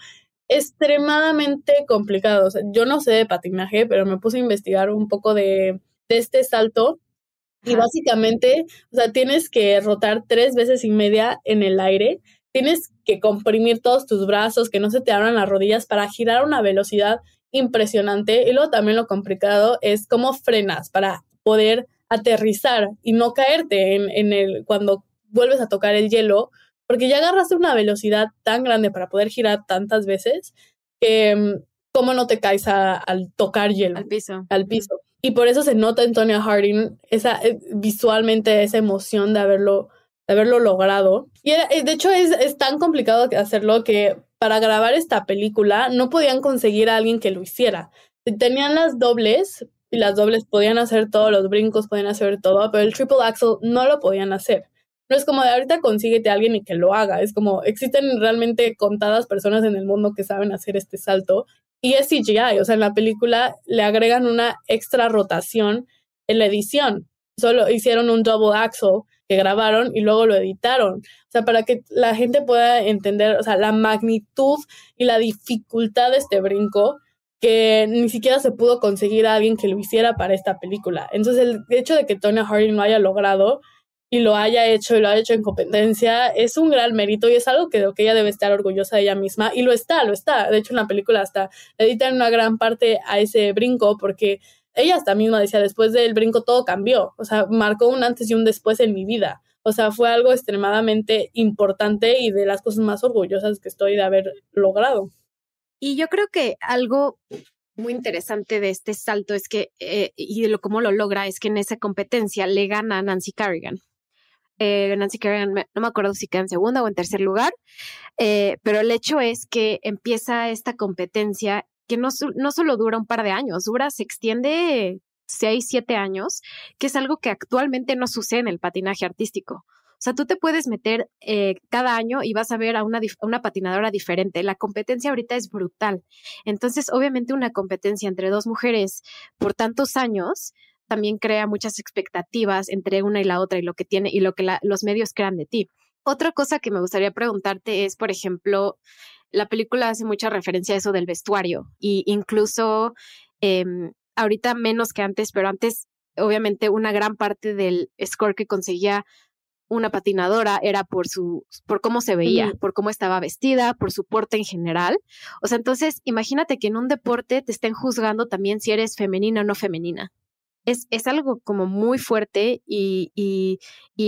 extremadamente complicado. O sea, yo no sé de patinaje, pero me puse a investigar un poco de, de este salto y básicamente, o sea, tienes que rotar tres veces y media en el aire, tienes que comprimir todos tus brazos, que no se te abran las rodillas para girar a una velocidad impresionante. Y luego también lo complicado es cómo frenas para poder aterrizar y no caerte en, en el cuando vuelves a tocar el hielo, porque ya agarraste una velocidad tan grande para poder girar tantas veces que mm, cómo no te caes al tocar hielo. Al piso. Al piso. Y por eso se nota en Tonya Harding esa, eh, visualmente esa emoción de haberlo, de haberlo logrado. Y eh, de hecho es, es tan complicado hacerlo que para grabar esta película no podían conseguir a alguien que lo hiciera. Tenían las dobles y las dobles podían hacer todos los brincos, podían hacer todo, pero el triple axel no lo podían hacer. No es como de ahorita consíguete a alguien y que lo haga. Es como existen realmente contadas personas en el mundo que saben hacer este salto y es CGI, o sea, en la película le agregan una extra rotación en la edición. Solo hicieron un double axle que grabaron y luego lo editaron. O sea, para que la gente pueda entender, o sea, la magnitud y la dificultad de este brinco que ni siquiera se pudo conseguir a alguien que lo hiciera para esta película. Entonces, el hecho de que Tony Harding lo haya logrado y lo haya hecho y lo ha hecho en competencia, es un gran mérito y es algo que, que ella debe estar orgullosa de ella misma y lo está, lo está. De hecho, en la película hasta editan una gran parte a ese brinco porque ella hasta misma decía, después del brinco todo cambió, o sea, marcó un antes y un después en mi vida. O sea, fue algo extremadamente importante y de las cosas más orgullosas que estoy de haber logrado. Y yo creo que algo muy interesante de este salto es que, eh, y de lo cómo lo logra, es que en esa competencia le gana Nancy Kerrigan. Eh, Nancy Kerrigan, no me acuerdo si queda en segunda o en tercer lugar, eh, pero el hecho es que empieza esta competencia que no, no solo dura un par de años, dura, se extiende seis, siete años, que es algo que actualmente no sucede en el patinaje artístico. O sea, tú te puedes meter eh, cada año y vas a ver a una, a una patinadora diferente. La competencia ahorita es brutal. Entonces, obviamente, una competencia entre dos mujeres por tantos años también crea muchas expectativas entre una y la otra y lo que tiene y lo que los medios crean de ti. Otra cosa que me gustaría preguntarte es, por ejemplo, la película hace mucha referencia a eso del vestuario y incluso em, ahorita menos que antes, pero antes obviamente una gran parte del score que conseguía una patinadora era por su por cómo se veía, por cómo estaba vestida, por su porte en general. O sea, entonces imagínate que en un deporte te estén juzgando también si eres femenina o no femenina es, algo como muy fuerte y, y,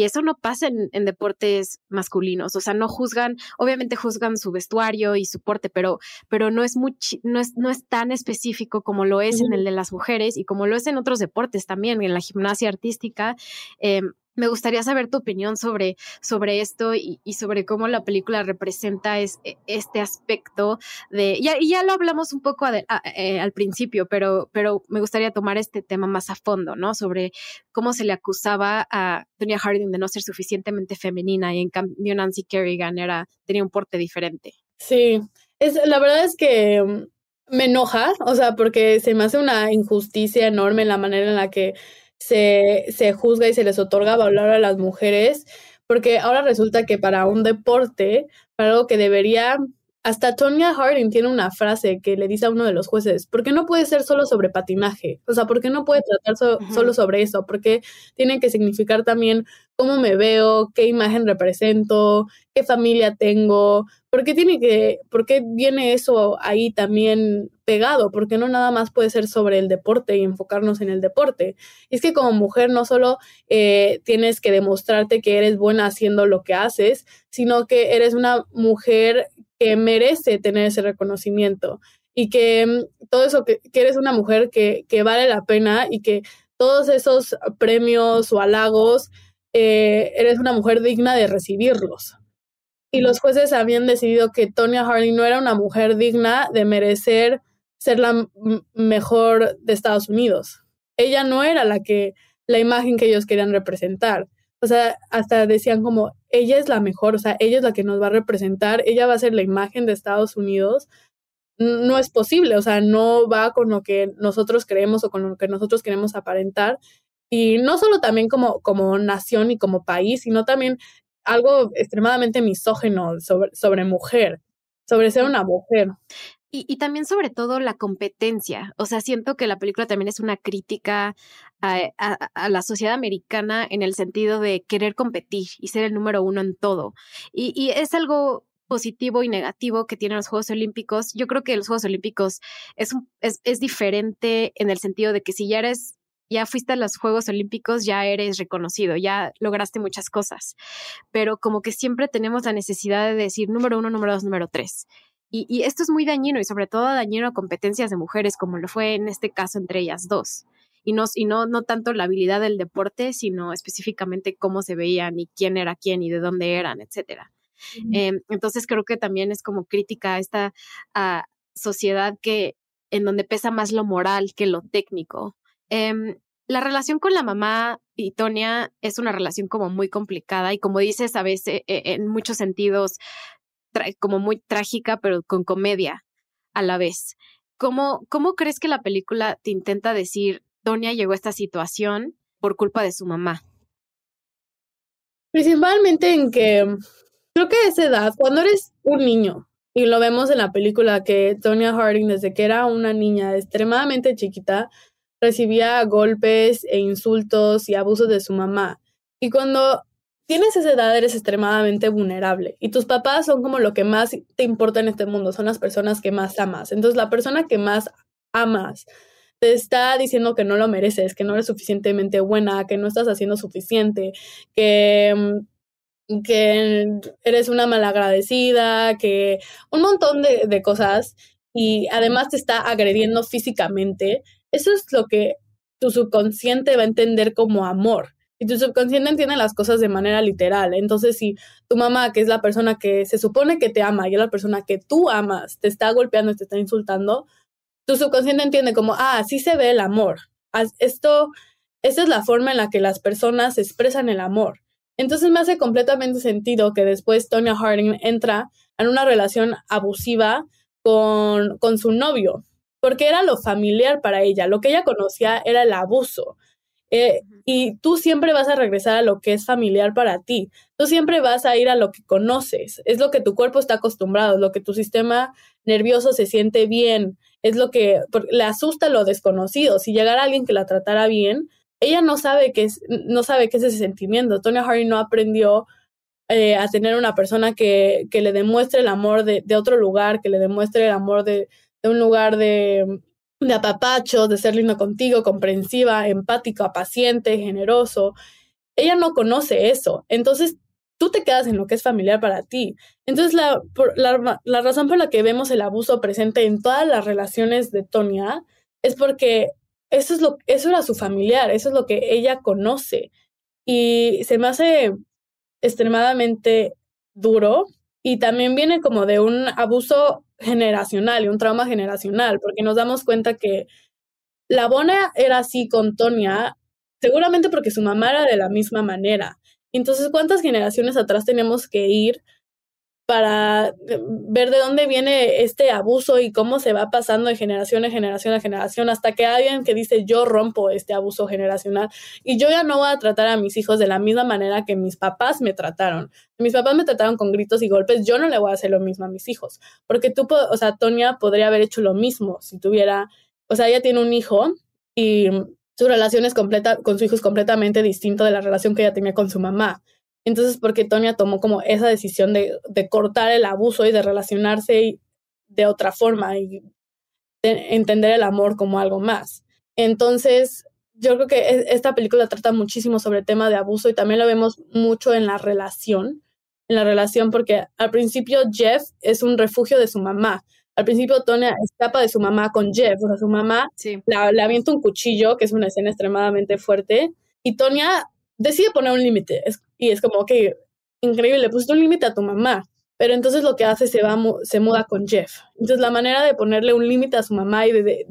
eso no pasa en, deportes masculinos. O sea, no juzgan, obviamente juzgan su vestuario y su porte, pero, pero no, es muy, no, es, no es tan específico como lo es en el de las mujeres y como lo es en otros deportes también, en la gimnasia artística. Eh, me gustaría saber tu opinión sobre, sobre esto y, sobre cómo la película representa es, e, este aspecto de, ya, ya lo hablamos un poco eh, al principio, pero, pero me gustaría tomar este tema más a fondo, ¿no? Sobre cómo se le acusaba a Tonya Harding de no ser suficientemente femenina y en cambio Nancy Kerrigan era, tenía un porte diferente. Sí, es, la verdad es que mm, me enoja, o sea, porque se me hace una injusticia enorme la manera en la que se, se juzga y se les otorga valor a las mujeres, porque ahora resulta que para un deporte, para algo que debería hasta Tonya Harding tiene una frase que le dice a uno de los jueces, ¿por qué no puede ser solo sobre patinaje? O sea, ¿por qué no puede tratar solo sobre eso? Porque tiene que significar también cómo me veo, qué imagen represento, qué familia tengo, ¿por qué tiene que, por qué viene eso ahí también pegado? Porque no nada más puede ser sobre el deporte y enfocarnos en el deporte. Y es que como mujer no solo eh, tienes que demostrarte que eres buena haciendo lo que haces, sino que eres una mujer que merece tener ese reconocimiento y que mm, todo eso, que, eres una mujer que, que, vale la pena y que todos esos premios o halagos, eh, eres una mujer digna de recibirlos. Y los jueces habían decidido que Tonya Harding no era una mujer digna de merecer ser la mejor de Estados Unidos. Ella no era la que la imagen que ellos querían representar o sea, hasta decían como, ella es la mejor, o sea, ella es la que nos va a representar, ella va a ser la imagen de Estados Unidos. no es posible, o sea, no va con lo que nosotros creemos o con lo que nosotros queremos aparentar. Y no solo también como, como nación y como país, sino también algo extremadamente misógeno sobre, sobre mujer, sobre ser una mujer. Y, también sobre todo la competencia. O sea, siento que la película también es una crítica a, la sociedad americana en el sentido de querer competir y ser el número uno en todo. Y, y es algo positivo y negativo que tienen los Juegos Olímpicos. Yo creo que los Juegos Olímpicos es, es, es diferente en el sentido de que si ya eres ya fuiste a los Juegos Olímpicos, ya eres reconocido, ya lograste muchas cosas, pero como que siempre tenemos la necesidad de decir número uno, número dos, número tres. Y, esto es muy dañino y sobre todo dañino a competencias de mujeres, como lo fue en este caso entre ellas dos. Y no, y no, no tanto la habilidad del deporte, sino específicamente cómo se veían y quién era quién y de dónde eran, etcétera. Em, entonces creo que también es como crítica a esta sociedad que en donde pesa más lo moral que lo técnico. Em, la relación con la mamá y Tonia es una relación como muy complicada y como dices a veces e, en muchos sentidos como muy trágica, pero con comedia a la vez. ¿Cómo, ¿Cómo crees que la película te intenta decir, Tonia llegó a esta situación por culpa de su mamá? Principalmente en que creo que a esa edad, cuando eres un niño, y lo vemos en la película que Tonya Harding desde que era una niña extremadamente chiquita, recibía golpes e insultos y abusos de su mamá. Y cuando tienes esa edad eres extremadamente vulnerable y tus papás son como lo que más te importa en este mundo, son las personas que más amas. Entonces la persona que más amas te está diciendo que no lo mereces, que no eres suficientemente buena, que no estás haciendo suficiente, que, mm, que eres una malagradecida, que un montón de, de cosas y además te está agrediendo físicamente, eso es lo que tu subconsciente va a entender como amor. Y tu subconsciente entiende las cosas de manera literal. Entonces, si tu mamá, que es la persona que se supone que te ama y es la persona que tú amas, te está golpeando te está insultando, tu subconsciente entiende como, ah, así se ve el amor. Esto, esta es la forma en la que las personas expresan el amor. Entonces me hace completamente sentido que después Tonya Harding entra en una relación abusiva con, con su novio, porque era lo familiar para ella. Lo que ella conocía era el abuso. Eh, y tú siempre vas a regresar a lo que es familiar para ti. Tú siempre vas a ir a lo que conoces. Es lo que tu cuerpo está acostumbrado, lo que tu sistema nervioso se siente bien. Es lo que le asusta lo desconocido. Si llegara alguien que la tratara bien, ella no sabe qué es, no sabe qué es ese sentimiento. Tonya Hardy no aprendió eh, a tener una persona que, que, le demuestre el amor de, de otro lugar, que le demuestre el amor de, de un lugar de, de apapacho, de ser lindo contigo, comprensiva, empática, paciente, generoso. Ella no conoce eso. Entonces, tú te quedas en lo que es familiar para ti. Entonces, la, la, razón por la que vemos el abuso presente en todas las relaciones de Tonia es porque eso, es lo, eso era su familiar, eso es lo que ella conoce. Y se me hace extremadamente duro y también viene como de un abuso generacional y un trauma generacional, porque nos damos cuenta que la Bona era así con Tonia, seguramente porque su mamá era de la misma manera. Entonces, ¿cuántas generaciones atrás tenemos que ir para eh, ver de dónde viene este abuso y cómo se va pasando de generación en generación a generación hasta que alguien que dice yo rompo este abuso generacional y yo ya no voy a tratar a mis hijos de la misma manera que mis papás me trataron. Mis papás me trataron con gritos y golpes, yo no le voy a hacer lo mismo a mis hijos, porque tú, o sea, Tonia podría haber hecho lo mismo si tuviera, o sea, ella tiene un hijo y su relación es completa, con su hijo es completamente distinto de la relación que ella tenía con su mamá. Entonces, porque Tonia tomó como esa decisión de, de cortar el abuso y de relacionarse de otra forma y de entender el amor como algo más. Entonces, yo creo que e, esta película trata muchísimo sobre el tema de abuso y también lo vemos mucho en la relación, en la relación porque al principio Jeff es un refugio de su mamá. Al principio Tonya escapa de su mamá con Jeff, o sea, su mamá le avienta un cuchillo, que es una escena extremadamente fuerte, y Tonya decide poner un límite. y es como, que increíble, le pusiste un límite a tu mamá. Pero entonces lo que hace se va, se muda con Jeff. Entonces la manera de ponerle un límite a su mamá y de,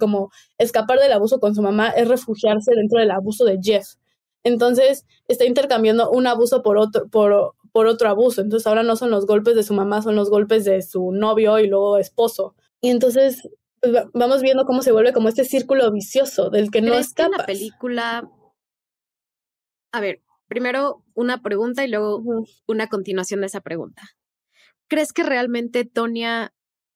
como escapar del abuso con su mamá es refugiarse dentro del abuso de Jeff. Entonces está intercambiando un abuso por otro, por, por otro abuso. Entonces ahora no son los golpes de su mamá, son los golpes de su novio y luego esposo. Y entonces pues, vamos viendo cómo se vuelve como este círculo vicioso del que no escapas. Que la película... A ver, primero una pregunta y luego una continuación de esa pregunta. ¿Crees que realmente Tonia,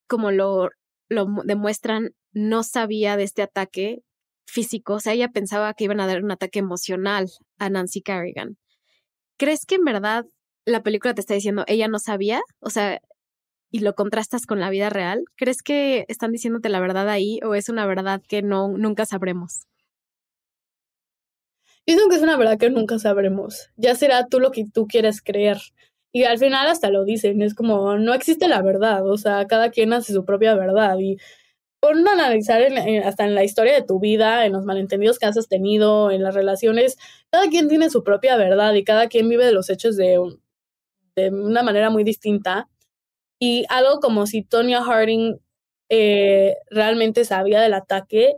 como lo, lo demuestran, no sabía de este ataque físico? O sea, ella pensaba que iban a dar un ataque emocional a Nancy Kerrigan. ¿Crees que en verdad la película te está diciendo ella no sabía? O sea, y lo contrastas con la vida real. ¿Crees que están diciéndote la verdad ahí o es una verdad que no nunca sabremos? Yo que es una verdad que nunca sabremos. Ya será tú lo que tú quieres creer. Y al final hasta lo dicen, es como, no existe la verdad, o sea, cada quien hace su propia verdad. Y por no analizar hasta en la historia de tu vida, en los malentendidos que has tenido, en las relaciones, cada quien tiene su propia verdad y cada quien vive de los hechos de, de una manera muy distinta. Y algo como si Tonya Harding eh, realmente sabía del ataque,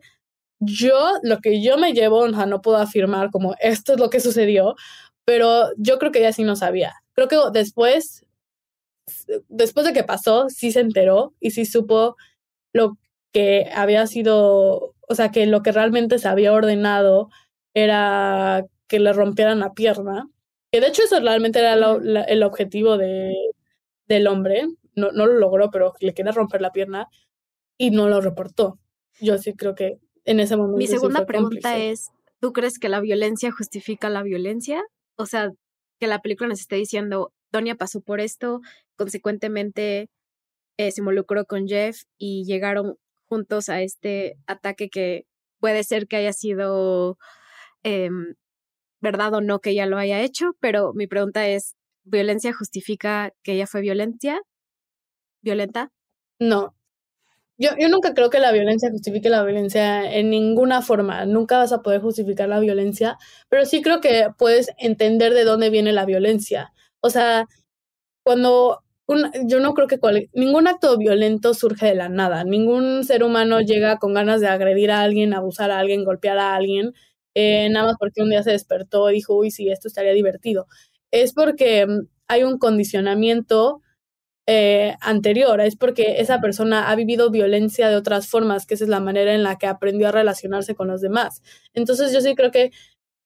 yo, lo que yo me llevo, o sea, no puedo afirmar como esto es lo que sucedió, pero yo creo que ella sí no sabía. Creo que después, después de que pasó, sí se enteró y sí supo lo que había sido, o sea, que lo que realmente se había ordenado era que le rompieran la pierna. Que de hecho eso realmente era el objetivo de, del hombre. No, no lo logró, pero le quería romper la pierna y no lo reportó. Yo sí creo que en ese momento. Mi segunda pregunta es: ¿tú crees que la violencia justifica la violencia? O sea, que la película nos esté diciendo, Tonya pasó por esto, consecuentemente eh, se involucró con Jeff y llegaron juntos a este ataque que puede ser que haya sido em, verdad o no que ella lo haya hecho, pero mi pregunta es, ¿violencia justifica que ella fue violencia? ¿Violenta? No, yo, yo nunca creo que la violencia justifique la violencia en ninguna forma. Nunca vas a poder justificar la violencia, pero sí creo que puedes entender de dónde viene la violencia. O sea, cuando un, yo no creo que ningún acto violento surge de la nada. Ningún ser humano llega con ganas de agredir a alguien, abusar a alguien, golpear a alguien, eh, nada más porque un día se despertó y dijo, uy, sí, esto estaría divertido. Es porque mm, hay un condicionamiento eh, anterior, es porque esa persona ha vivido violencia de otras formas, que esa es la manera en la que aprendió a relacionarse con los demás. Entonces yo sí creo que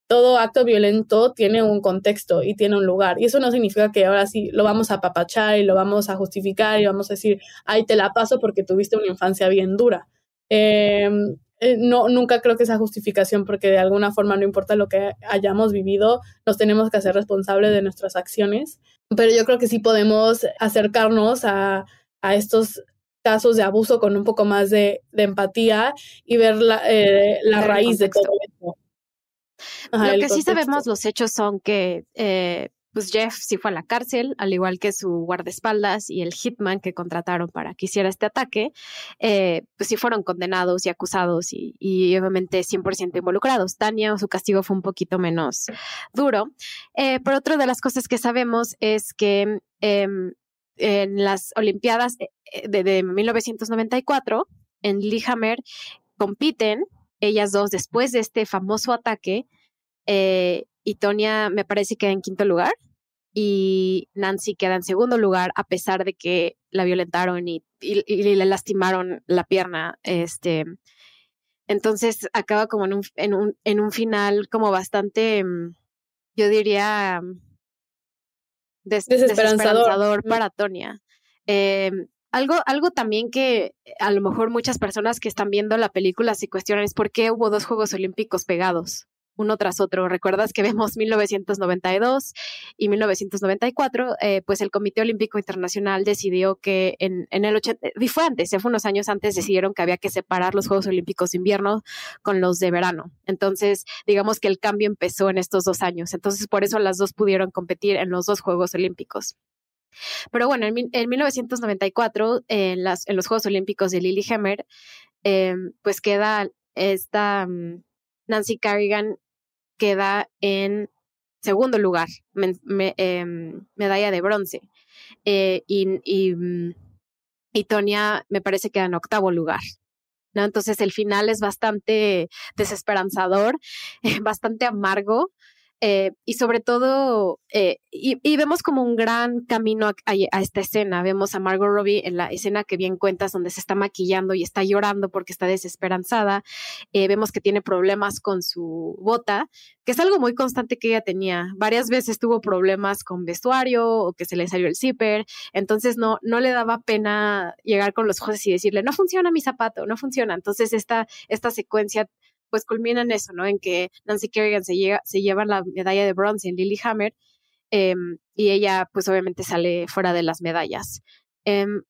todo acto violento tiene un contexto y tiene un lugar. Y eso no significa que ahora sí lo vamos a papachar y lo vamos a justificar y vamos a decir, ay, te la paso porque tuviste una infancia bien dura. Em, eh, no, nunca creo que esa justificación, porque de alguna forma no importa lo que hayamos vivido, nos tenemos que hacer responsables de nuestras acciones pero yo creo que sí podemos acercarnos a, a estos casos de abuso con un poco más de, de empatía y ver la, eh, la raíz de todo esto. Lo que sí sabemos los hechos son que eh, pues Jeff sí fue a la cárcel, al igual que su guardaespaldas y el hitman que contrataron para que hiciera este ataque, eh, pues sí fueron condenados y acusados y, y obviamente 100% involucrados. Tania, su castigo fue un poquito menos duro. Eh, pero otra de las cosas que sabemos es que em, en las Olimpiadas eh, de, de 1994, en Lillehammer, compiten ellas dos después de este famoso ataque. Eh, y Tonia me parece que queda en quinto lugar y Nancy queda en segundo lugar a pesar de que la violentaron y, le lastimaron la pierna. Este, entonces acaba como en un, en un, en un final como bastante, mm, yo diría, mm, desesperanzador. para Tonia. Eh, algo, algo también que a lo mejor muchas personas que están viendo la película se cuestionan es por qué hubo dos Juegos Olímpicos pegados uno tras otro. Recuerdas que vemos 1992 y 1994, eh, pues el Comité Olímpico Internacional decidió que en, en el 80, y fue antes, fue unos años antes, decidieron que había que separar los Juegos Olímpicos de invierno con los de verano. Entonces, digamos que el cambio empezó en estos dos años. Entonces, por eso las dos pudieron competir en los dos Juegos Olímpicos. Pero bueno, en, en 1994, en, las, en los Juegos Olímpicos de Lillehammer, eh, pues queda esta mm, Nancy Kerrigan queda en segundo lugar, em, medalla de bronce. Eh, y, y, mm, y, Tonia me parece que en octavo lugar. ¿no? Entonces el final es bastante desesperanzador, bastante amargo. Eh, y sobre todo, eh, y, vemos como un gran camino a, esta escena. Vemos a Margot Robbie en la escena que bien cuentas, donde se está maquillando y está llorando porque está desesperanzada. Eh, vemos que tiene problemas con su bota, que es algo muy constante que ella tenía. Varias veces tuvo problemas con vestuario o que se le salió el zipper. Entonces no, no le daba pena llegar con los jueces y decirle, no funciona mi zapato, no funciona. Entonces esta, esta secuencia pues culmina en eso, ¿no? En que Nancy Kerrigan se, se lleva la medalla de bronce en Lilyhammer em, y ella pues obviamente sale fuera de las medallas. Em,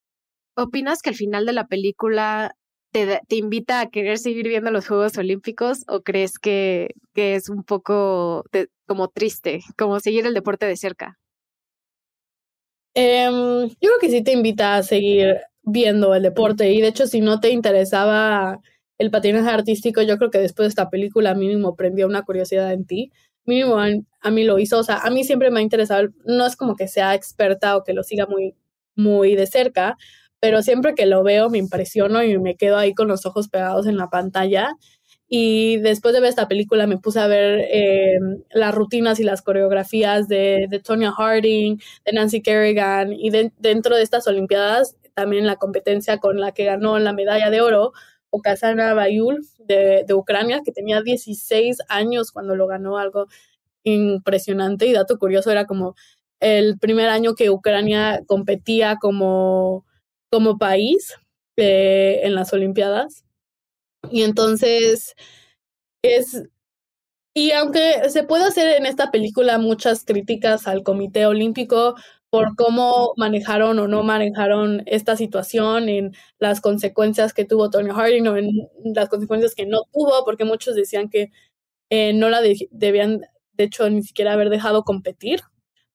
¿Opinas que al final de la película te, invita a querer seguir viendo los Juegos Olímpicos o crees que, que es un poco como triste, como seguir el deporte de cerca? Em, yo creo que sí te invita a seguir viendo el deporte y de hecho si no te interesaba el patinaje artístico, yo creo que después de esta película mínimo prendió una curiosidad en ti. Mínimo a, mí lo hizo, o sea, a mí siempre me ha interesado, no es como que sea experta o que lo siga muy, muy de cerca, pero siempre que lo veo me impresiono y me quedo ahí con los ojos pegados en la pantalla. Y después de ver esta película me puse a ver eh, las rutinas y las coreografías de, de, Tonya Harding, de Nancy Kerrigan y dentro de estas Olimpiadas también la competencia con la que ganó la medalla de oro Okasana Bayul de, Ucrania, que tenía 16 años cuando lo ganó, algo impresionante. Y dato curioso, era como el primer año que Ucrania competía como, como país eh, en las Olimpiadas. Y entonces es... Y aunque se puede hacer en esta película muchas críticas al Comité Olímpico, por cómo manejaron o no manejaron esta situación, en las consecuencias que tuvo Tony Harding o en las consecuencias que no tuvo, porque muchos decían que eh, no la debían, de hecho, ni siquiera haber dejado competir,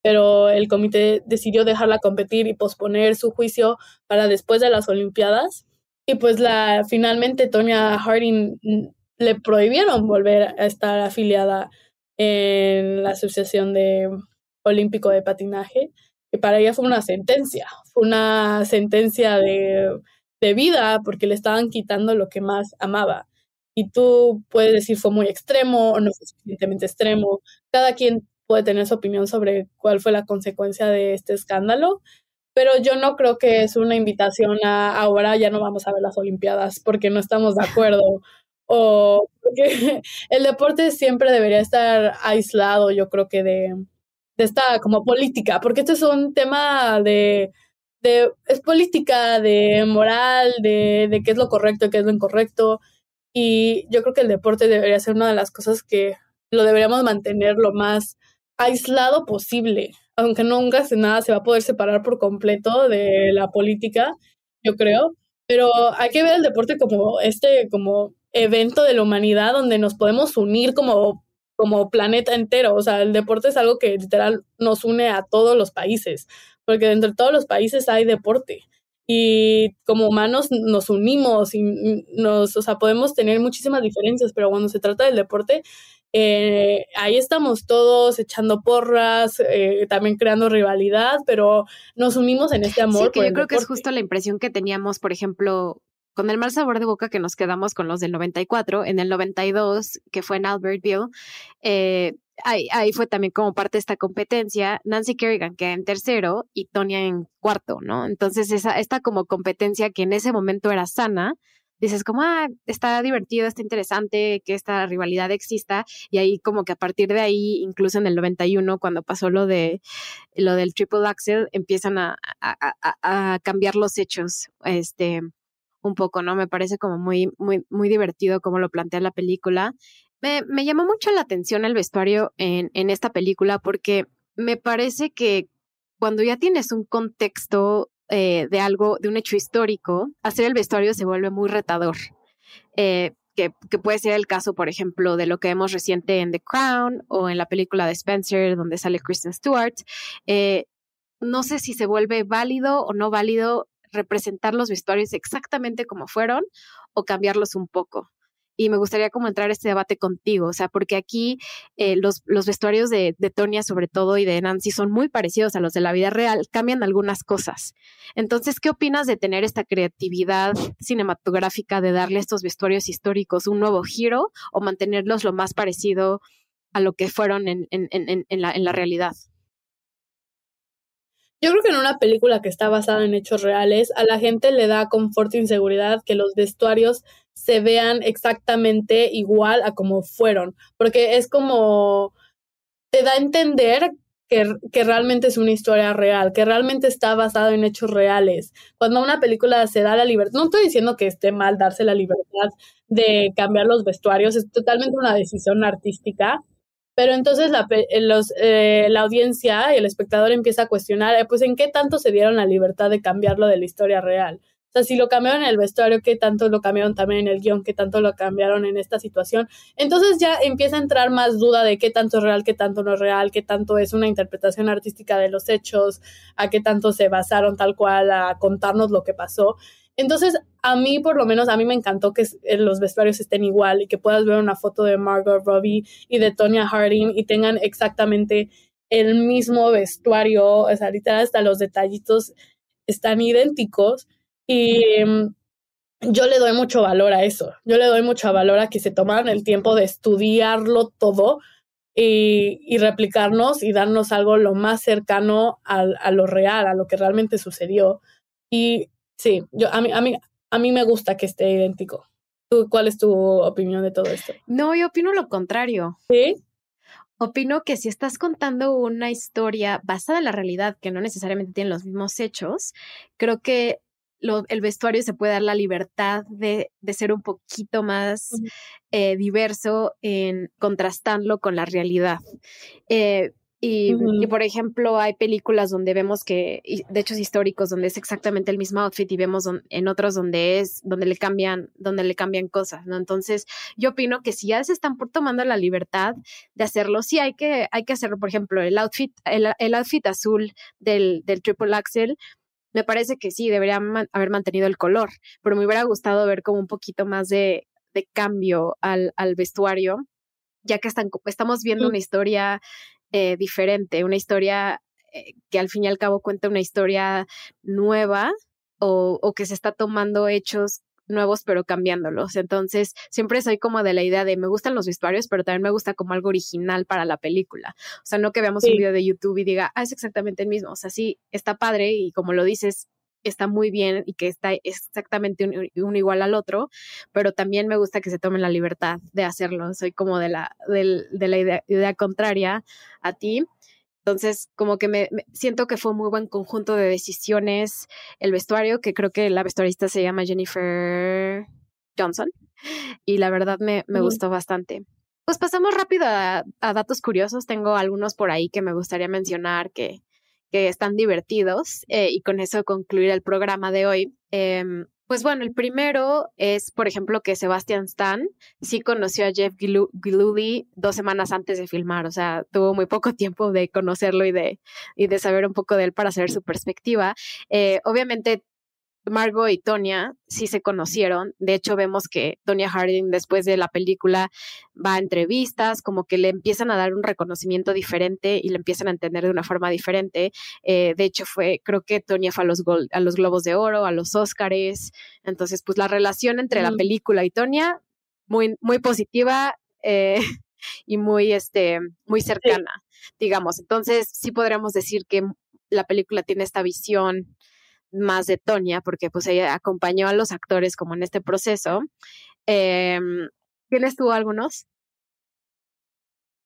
pero el comité decidió dejarla competir y posponer su juicio para después de las Olimpiadas. Y pues la, finalmente Tonya Harding mm, le prohibieron volver a estar afiliada en la Asociación de Olímpico de Patinaje que para ella fue una sentencia, fue una sentencia de, de vida porque le estaban quitando lo que más amaba. Y tú puedes decir fue muy extremo o no fue suficientemente extremo. Cada quien puede tener su opinión sobre cuál fue la consecuencia de este escándalo, pero yo no creo que es una invitación a ahora ya no vamos a ver las Olimpiadas porque no estamos de acuerdo o porque el deporte siempre debería estar aislado, yo creo que de, de esta como política, porque esto es un tema de, de es política, de moral, de, de qué es lo correcto qué es lo incorrecto. Y yo creo que el deporte debería ser una de las cosas que lo deberíamos mantener lo más aislado posible, aunque nunca se nada se va a poder separar por completo de la política, yo creo, pero hay que ver el deporte como este como evento de la humanidad donde nos podemos unir como como planeta entero. O sea, el deporte es algo que literal nos une a todos los países, porque dentro de todos los países hay deporte. Y como humanos nos unimos y nos, o sea, podemos tener muchísimas diferencias, pero cuando se trata del deporte, eh, ahí estamos todos echando porras, eh, también creando rivalidad, pero nos unimos en este amor. Sí, que yo creo que es justo la impresión que teníamos, por ejemplo, con el mal sabor de boca que nos quedamos con los del 94, en el 92, que fue en Albertville, eh, ahí, fue también como parte de esta competencia, Nancy Kerrigan queda en tercero y Tonya en cuarto, ¿no? Entonces, esa, esta como competencia que en ese momento era sana, dices como, ah, está divertido, está interesante que esta rivalidad exista y ahí como que a partir de ahí, incluso en el 91, cuando pasó lo de lo del triple axel, empiezan a cambiar los hechos, este, un poco, ¿no? Me parece como muy, muy, muy divertido como lo plantea la película. Me, me llamó mucho la atención el vestuario en, en esta película porque me parece que cuando ya tienes un contexto eh, de algo, de un hecho histórico, hacer el vestuario se vuelve muy retador. Eh, que, que, puede ser el caso, por ejemplo, de lo que vemos reciente en The Crown o en la película de Spencer, donde sale Kristen Stewart. Eh, no sé si se vuelve válido o no válido representar los vestuarios exactamente como fueron o cambiarlos un poco. Y me gustaría como entrar a este debate contigo, o sea, porque aquí eh, los, los, vestuarios de, de Tonia sobre todo y de Nancy son muy parecidos a los de la vida real, cambian algunas cosas. Entonces, ¿qué opinas de tener esta creatividad cinematográfica de darle a estos vestuarios históricos un nuevo giro o mantenerlos lo más parecido a lo que fueron en, en, en, en, la, en la realidad. Yo creo que en una película que está basada en hechos reales, a la gente le da confort e inseguridad que los vestuarios se vean exactamente igual a como fueron, porque es como te da a entender que, que, realmente es una historia real, que realmente está basado en hechos reales. Cuando una película se da la libertad, no estoy diciendo que esté mal darse la libertad de cambiar los vestuarios, es totalmente una decisión artística, pero entonces la, eh, los, eh, la audiencia y el espectador empieza a cuestionar, eh, pues en qué tanto se dieron la libertad de cambiarlo de la historia real. O sea, si lo cambiaron en el vestuario, qué tanto lo cambiaron también en el guion, qué tanto lo cambiaron en esta situación. Entonces ya empieza a entrar más duda de qué tanto es real, qué tanto no es real, qué tanto es una interpretación artística de los hechos, a qué tanto se basaron tal cual a contarnos lo que pasó. Entonces, a mí, por lo menos, a mí me encantó que eh, los vestuarios estén igual y que puedas ver una foto de Margot Robbie y de Tonya Harding y tengan exactamente el mismo vestuario, o sea, literal hasta los detallitos están idénticos y em, yo le doy mucho valor a eso. Yo le doy mucho valor a que se tomaran el tiempo de estudiarlo todo y, y replicarnos y darnos algo lo más cercano a, a, lo real, a lo que realmente sucedió. Y sí, yo, a, mí, a, mí, a mí me gusta que esté idéntico. ¿Tú, ¿Cuál es tu opinión de todo esto? No, yo opino lo contrario. ¿Sí? Opino que si estás contando una historia basada en la realidad, que no necesariamente tiene los mismos hechos, creo que el vestuario se puede dar la libertad de, de ser un poquito más eh, diverso en contrastarlo con la realidad. Eh, y, y, por ejemplo, hay películas donde vemos que, de hechos históricos, donde es exactamente el mismo outfit y vemos en otros donde es, donde le cambian, donde le cambian cosas, ¿no? Entonces, yo opino que si ya se están tomando la libertad de hacerlo, sí hay que, hay que hacerlo. Por ejemplo, el outfit, el, el outfit azul del, del Triple Axel, me parece que sí, deberían haber mantenido el color, pero me hubiera gustado ver como un poquito más de, de cambio al, al, vestuario, ya que están, estamos viendo una historia eh, diferente, una historia eh, que al fin y al cabo cuenta una historia nueva o, o que se está tomando hechos nuevos pero cambiándolos. Entonces, siempre soy como de la idea de me gustan los vestuarios, pero también me gusta como algo original para la película. O sea, no que veamos un video de YouTube y diga, ah, es exactamente el mismo. O sea, sí, está padre y como lo dices, está muy bien y que está exactamente un, igual al otro, pero también me gusta que se tomen la libertad de hacerlo. Soy como de la, de, de la idea, idea contraria a ti. Entonces, como que me, siento que fue un muy buen conjunto de decisiones el vestuario, que creo que la vestuarista se llama Jennifer Johnson, y la verdad me, me gustó bastante. Pues pasamos rápido a, datos curiosos. Tengo algunos por ahí que me gustaría mencionar que, que están divertidos eh, y con eso concluir el programa de hoy. Eh, pues bueno, el primero es, por ejemplo, que Sebastian Stan sí conoció a Jeff Gillooly dos semanas antes de filmar, o sea, tuvo muy poco tiempo de conocerlo y de, y de saber un poco de él para saber su perspectiva. Eh, obviamente Margot y Tonya sí se conocieron. De hecho, vemos que Tonya Harding después de la película va a entrevistas, como que le empiezan a dar un reconocimiento diferente y le empiezan a entender de una forma diferente. Eh, de hecho, fue, creo que Tonya fue a los, a los Globos de Oro, a los Óscares. Entonces, pues la relación entre la película y Tonya, muy, muy positiva eh, y muy, este, muy cercana, digamos. Entonces, sí podríamos decir que la película tiene esta visión más de Tonya, porque pues ella acompañó a los actores como en este proceso. Eh, ¿Tienes tú algunos?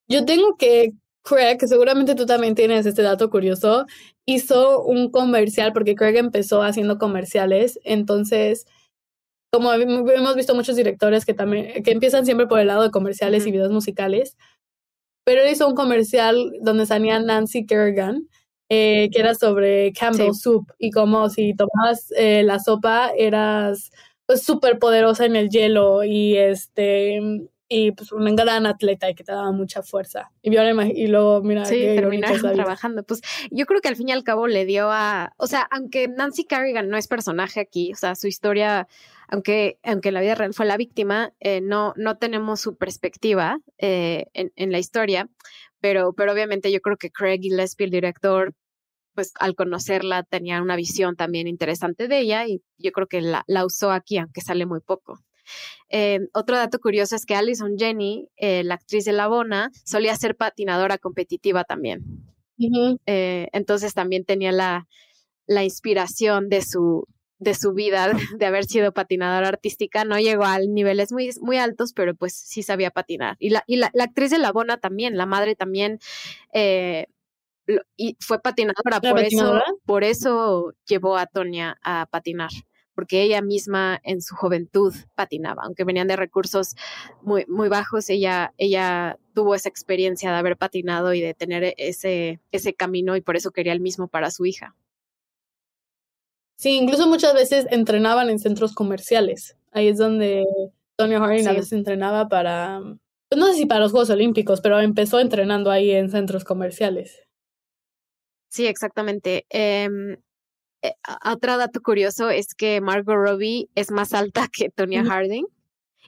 Yo tengo que Craig, que seguramente tú también tienes este dato curioso, hizo un comercial, porque Craig empezó haciendo comerciales, entonces, como hemos visto muchos directores que también, que empiezan siempre por el lado de comerciales y videos musicales, pero él hizo un comercial donde salía Nancy Kerrigan, eh, que era sobre Campbell Soup y como si tomabas eh, la sopa eras pues súper poderosa en el hielo y este y pues un gran atleta y que te daba mucha fuerza. Y, y luego, mira, sí, terminaron trabajando. Pues yo creo que al fin y al cabo le dio a, o sea, aunque Nancy Kerrigan no es personaje aquí, o sea, su historia, aunque, aunque la vida real fue la víctima, eh, no, no tenemos su perspectiva en, en, la historia, pero, pero obviamente yo creo que Craig Gillespie, el director, pues al conocerla tenía una visión también interesante de ella y yo creo que la, la usó aquí, aunque sale muy poco. Eh, otro dato curioso es que Alison Jenny, eh, la actriz de La Bona, solía ser patinadora competitiva también. Eh, entonces también tenía la, la inspiración de su, de su vida de haber sido patinadora artística. No llegó a niveles muy, muy altos, pero pues sí sabía patinar. Y la, y la, actriz de La Bona también, la madre también. y fue patinadora, por eso, por eso llevó a Tonia a patinar porque ella misma en su juventud patinaba, aunque venían de recursos muy, muy bajos, ella, ella tuvo esa experiencia de haber patinado y de tener ese, ese camino y por eso quería el mismo para su hija. Sí, incluso muchas veces entrenaban en centros comerciales. Ahí es donde Tonya Harding a veces entrenaba para, pues no sé si para los Juegos Olímpicos, pero empezó entrenando ahí en centros comerciales. Sí, exactamente. Em, eh, otro dato curioso es que Margot Robbie es más alta que Tonya Harding.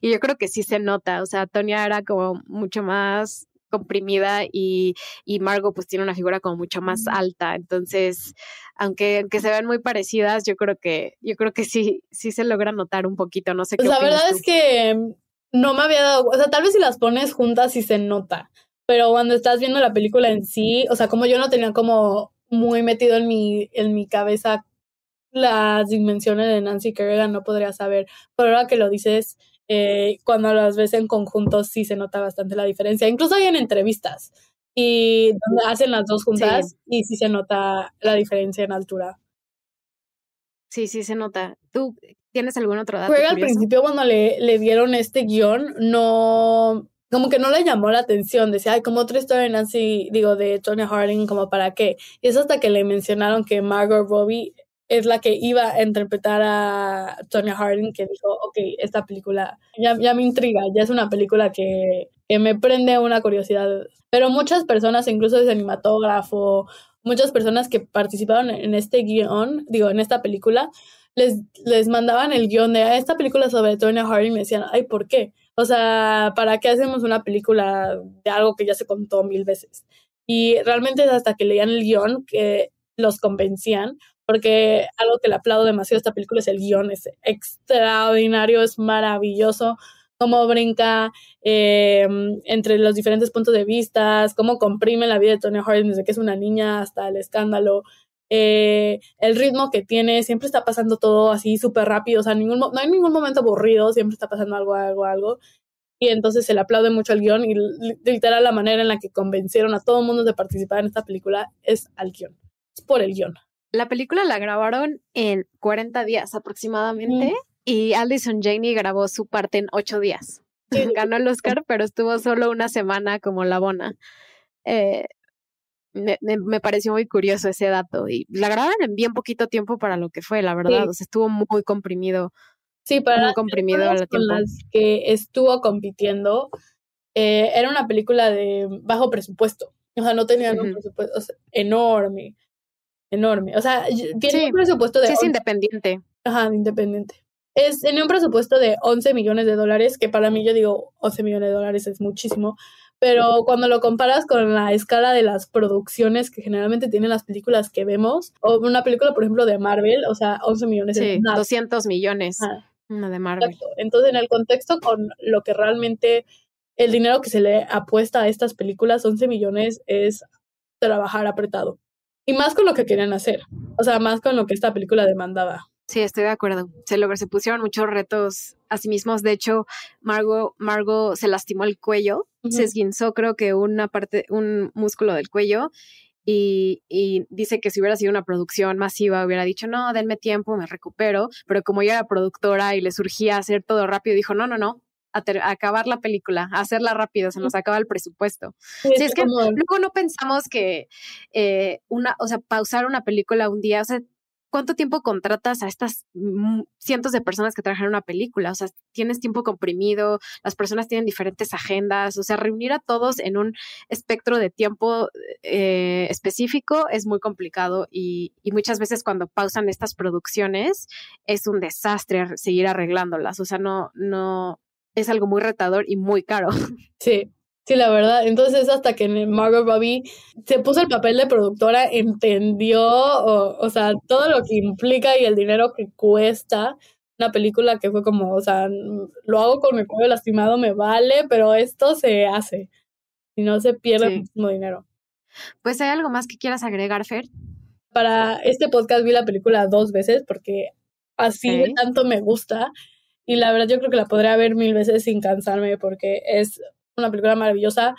Y yo creo que sí se nota, o sea, Tonya era como mucho más comprimida y, y Margot pues tiene una figura como mucho más alta. Entonces, aunque, aunque se ven muy parecidas, yo creo que, yo creo que sí, sí se logra notar un poquito. No sé qué. Pues la verdad es que no me había dado, o sea, tal vez si las pones juntas sí se nota. Pero cuando estás viendo la película en sí, o sea, como yo no tenía como muy metido en mi, en mi cabeza las dimensiones de Nancy Kerrigan, no podría saber. Pero ahora que lo dices, eh, cuando las ves en conjunto sí se nota bastante la diferencia. Incluso hay en entrevistas y donde hacen las dos juntas y sí se nota la diferencia en altura. Sí, sí se nota. ¿Tú tienes algún otro dato? Fue al principio cuando le, le dieron este guion, no, como que no le llamó la atención, decía, ay, como otra historia de Nancy, digo, de Tonya Harding, como para qué. Y es hasta que le mencionaron que Margot Robbie es la que iba a interpretar a Tonya Harding, que dijo, ok, esta película ya, ya me intriga, ya es una película que, que, me prende una curiosidad. Pero muchas personas, incluso desde animatógrafo, muchas personas que participaron en este guion, digo, en esta película, les, les mandaban el guion de ah, esta película sobre Tonya Harding y me decían, ay, ¿por qué? O sea, ¿para qué hacemos una película de algo que ya se contó mil veces? Y realmente hasta que leían el guion que los convencían, porque algo que le aplaudo demasiado a esta película es el guion, es extraordinario, es maravilloso cómo brinca eh, entre los diferentes puntos de vista, cómo comprime la vida de Tony Harding desde que es una niña hasta el escándalo, eh, el ritmo que tiene, siempre está pasando todo así súper rápido, o sea, ningún, no hay ningún momento aburrido, siempre está pasando algo, algo, algo. Y entonces se le aplaude mucho al guion y literal la manera en la que convencieron a todo el mundo de participar en esta película es al guion, es por el guion. La película la grabaron en 40 días aproximadamente y Alison Janey grabó su parte en 8 días. Ganó el Oscar, pero estuvo solo una semana como la bona. Eh, me, pareció muy curioso ese dato y la grabaron en bien poquito tiempo para lo que fue, la verdad. O sea, estuvo muy comprimido. Sí, para muy comprimido las con las que estuvo compitiendo, eh, era una película de bajo presupuesto. O sea, no tenían un presupuesto enorme enorme. O sea, tiene un presupuesto de... Sí, es independiente. Ajá, independiente. Es, tiene un presupuesto de 11 millones de dólares, que para mí yo digo 11 millones de dólares es muchísimo, pero cuando lo comparas con la escala de las producciones que generalmente tienen las películas que vemos, o una película, por ejemplo, de Marvel, o sea, 11 millones. Sí, 200 millones. Una de Marvel. Entonces, en el contexto con lo que realmente el dinero que se le apuesta a estas películas, 11 millones es trabajar apretado. Y más con lo que querían hacer. O sea, más con lo que esta película demandaba. Sí, estoy de acuerdo. Se, lo, se pusieron muchos retos a sí mismos. De hecho, Margot, Margot se lastimó el cuello, se esguinzó creo que una parte, un músculo del cuello y, y, dice que si hubiera sido una producción masiva hubiera dicho, no, denme tiempo, me recupero, pero como ella era productora y le surgía hacer todo rápido, dijo, no, no, no, a, acabar la película, a hacerla rápido, se nos acaba el presupuesto. Sí, es que luego no pensamos que eh, una, o sea, pausar una película un día, o sea, ¿cuánto tiempo contratas a estas cientos de personas que trabajan en una película? O sea, tienes tiempo comprimido, las personas tienen diferentes agendas, o sea, reunir a todos en un espectro de tiempo eh, específico es muy complicado y, y, muchas veces cuando pausan estas producciones es un desastre seguir arreglándolas, o sea, no, no, es algo muy retador y muy caro. Sí, sí, la verdad. Entonces, hasta que Margot Robbie se puso el papel de productora, entendió, o, sea, todo lo que implica y el dinero que cuesta una película que fue como, o sea, lo hago con mi cuello lastimado, me vale, pero esto se hace y no se pierde muchísimo dinero. Pues hay algo más que quieras agregar, Fer. Para este podcast vi la película dos veces porque así tanto me gusta y la verdad yo creo que la podría ver mil veces sin cansarme porque es una película maravillosa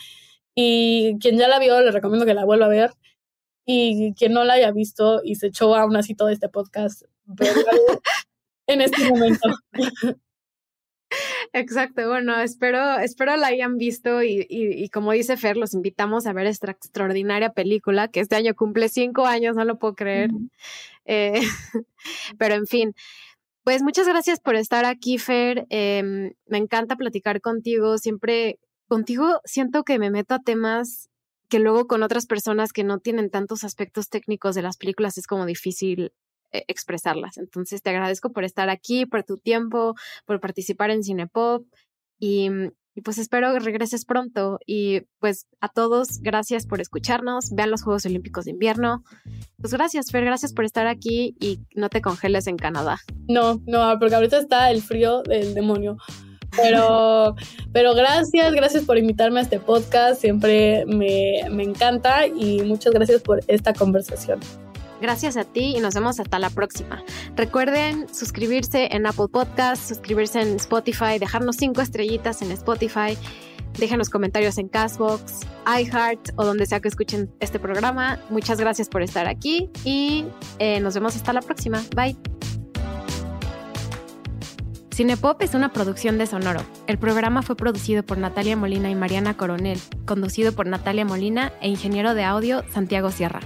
y quien ya la vio le recomiendo que la vuelva a ver y quien no la haya visto y se echó aún así todo este podcast en este momento. Exacto, bueno, espero, espero la hayan visto y, y, como dice Fer, los invitamos a ver esta extraordinaria película que este año cumple cinco años, no lo puedo creer. Eh, pero en fin, pues muchas gracias por estar aquí, Fer. Em, me encanta platicar contigo. Siempre contigo siento que me meto a temas que luego con otras personas que no tienen tantos aspectos técnicos de las películas es como difícil eh, expresarlas. Entonces te agradezco por estar aquí, por tu tiempo, por participar en Cinepop y, y pues espero que regreses pronto y pues a todos gracias por escucharnos, vean los Juegos Olímpicos de invierno. Pues gracias Fer, gracias por estar aquí y no te congeles en Canadá. No, no, porque ahorita está el frío del demonio. Pero, pero gracias, gracias por invitarme a este podcast. Siempre me, me encanta y muchas gracias por esta conversación. Gracias a ti y nos vemos hasta la próxima. Recuerden suscribirse en Apple Podcast, suscribirse en Spotify, dejarnos cinco estrellitas en Spotify, déjenos comentarios en Castbox, iHeart o donde sea que escuchen este programa. Muchas gracias por estar aquí y eh, nos vemos hasta la próxima. Bye. Cinepop es una producción de Sonoro. El programa fue producido por Natalia Molina y Mariana Coronel, conducido por Natalia Molina e ingeniero de audio Santiago Sierra.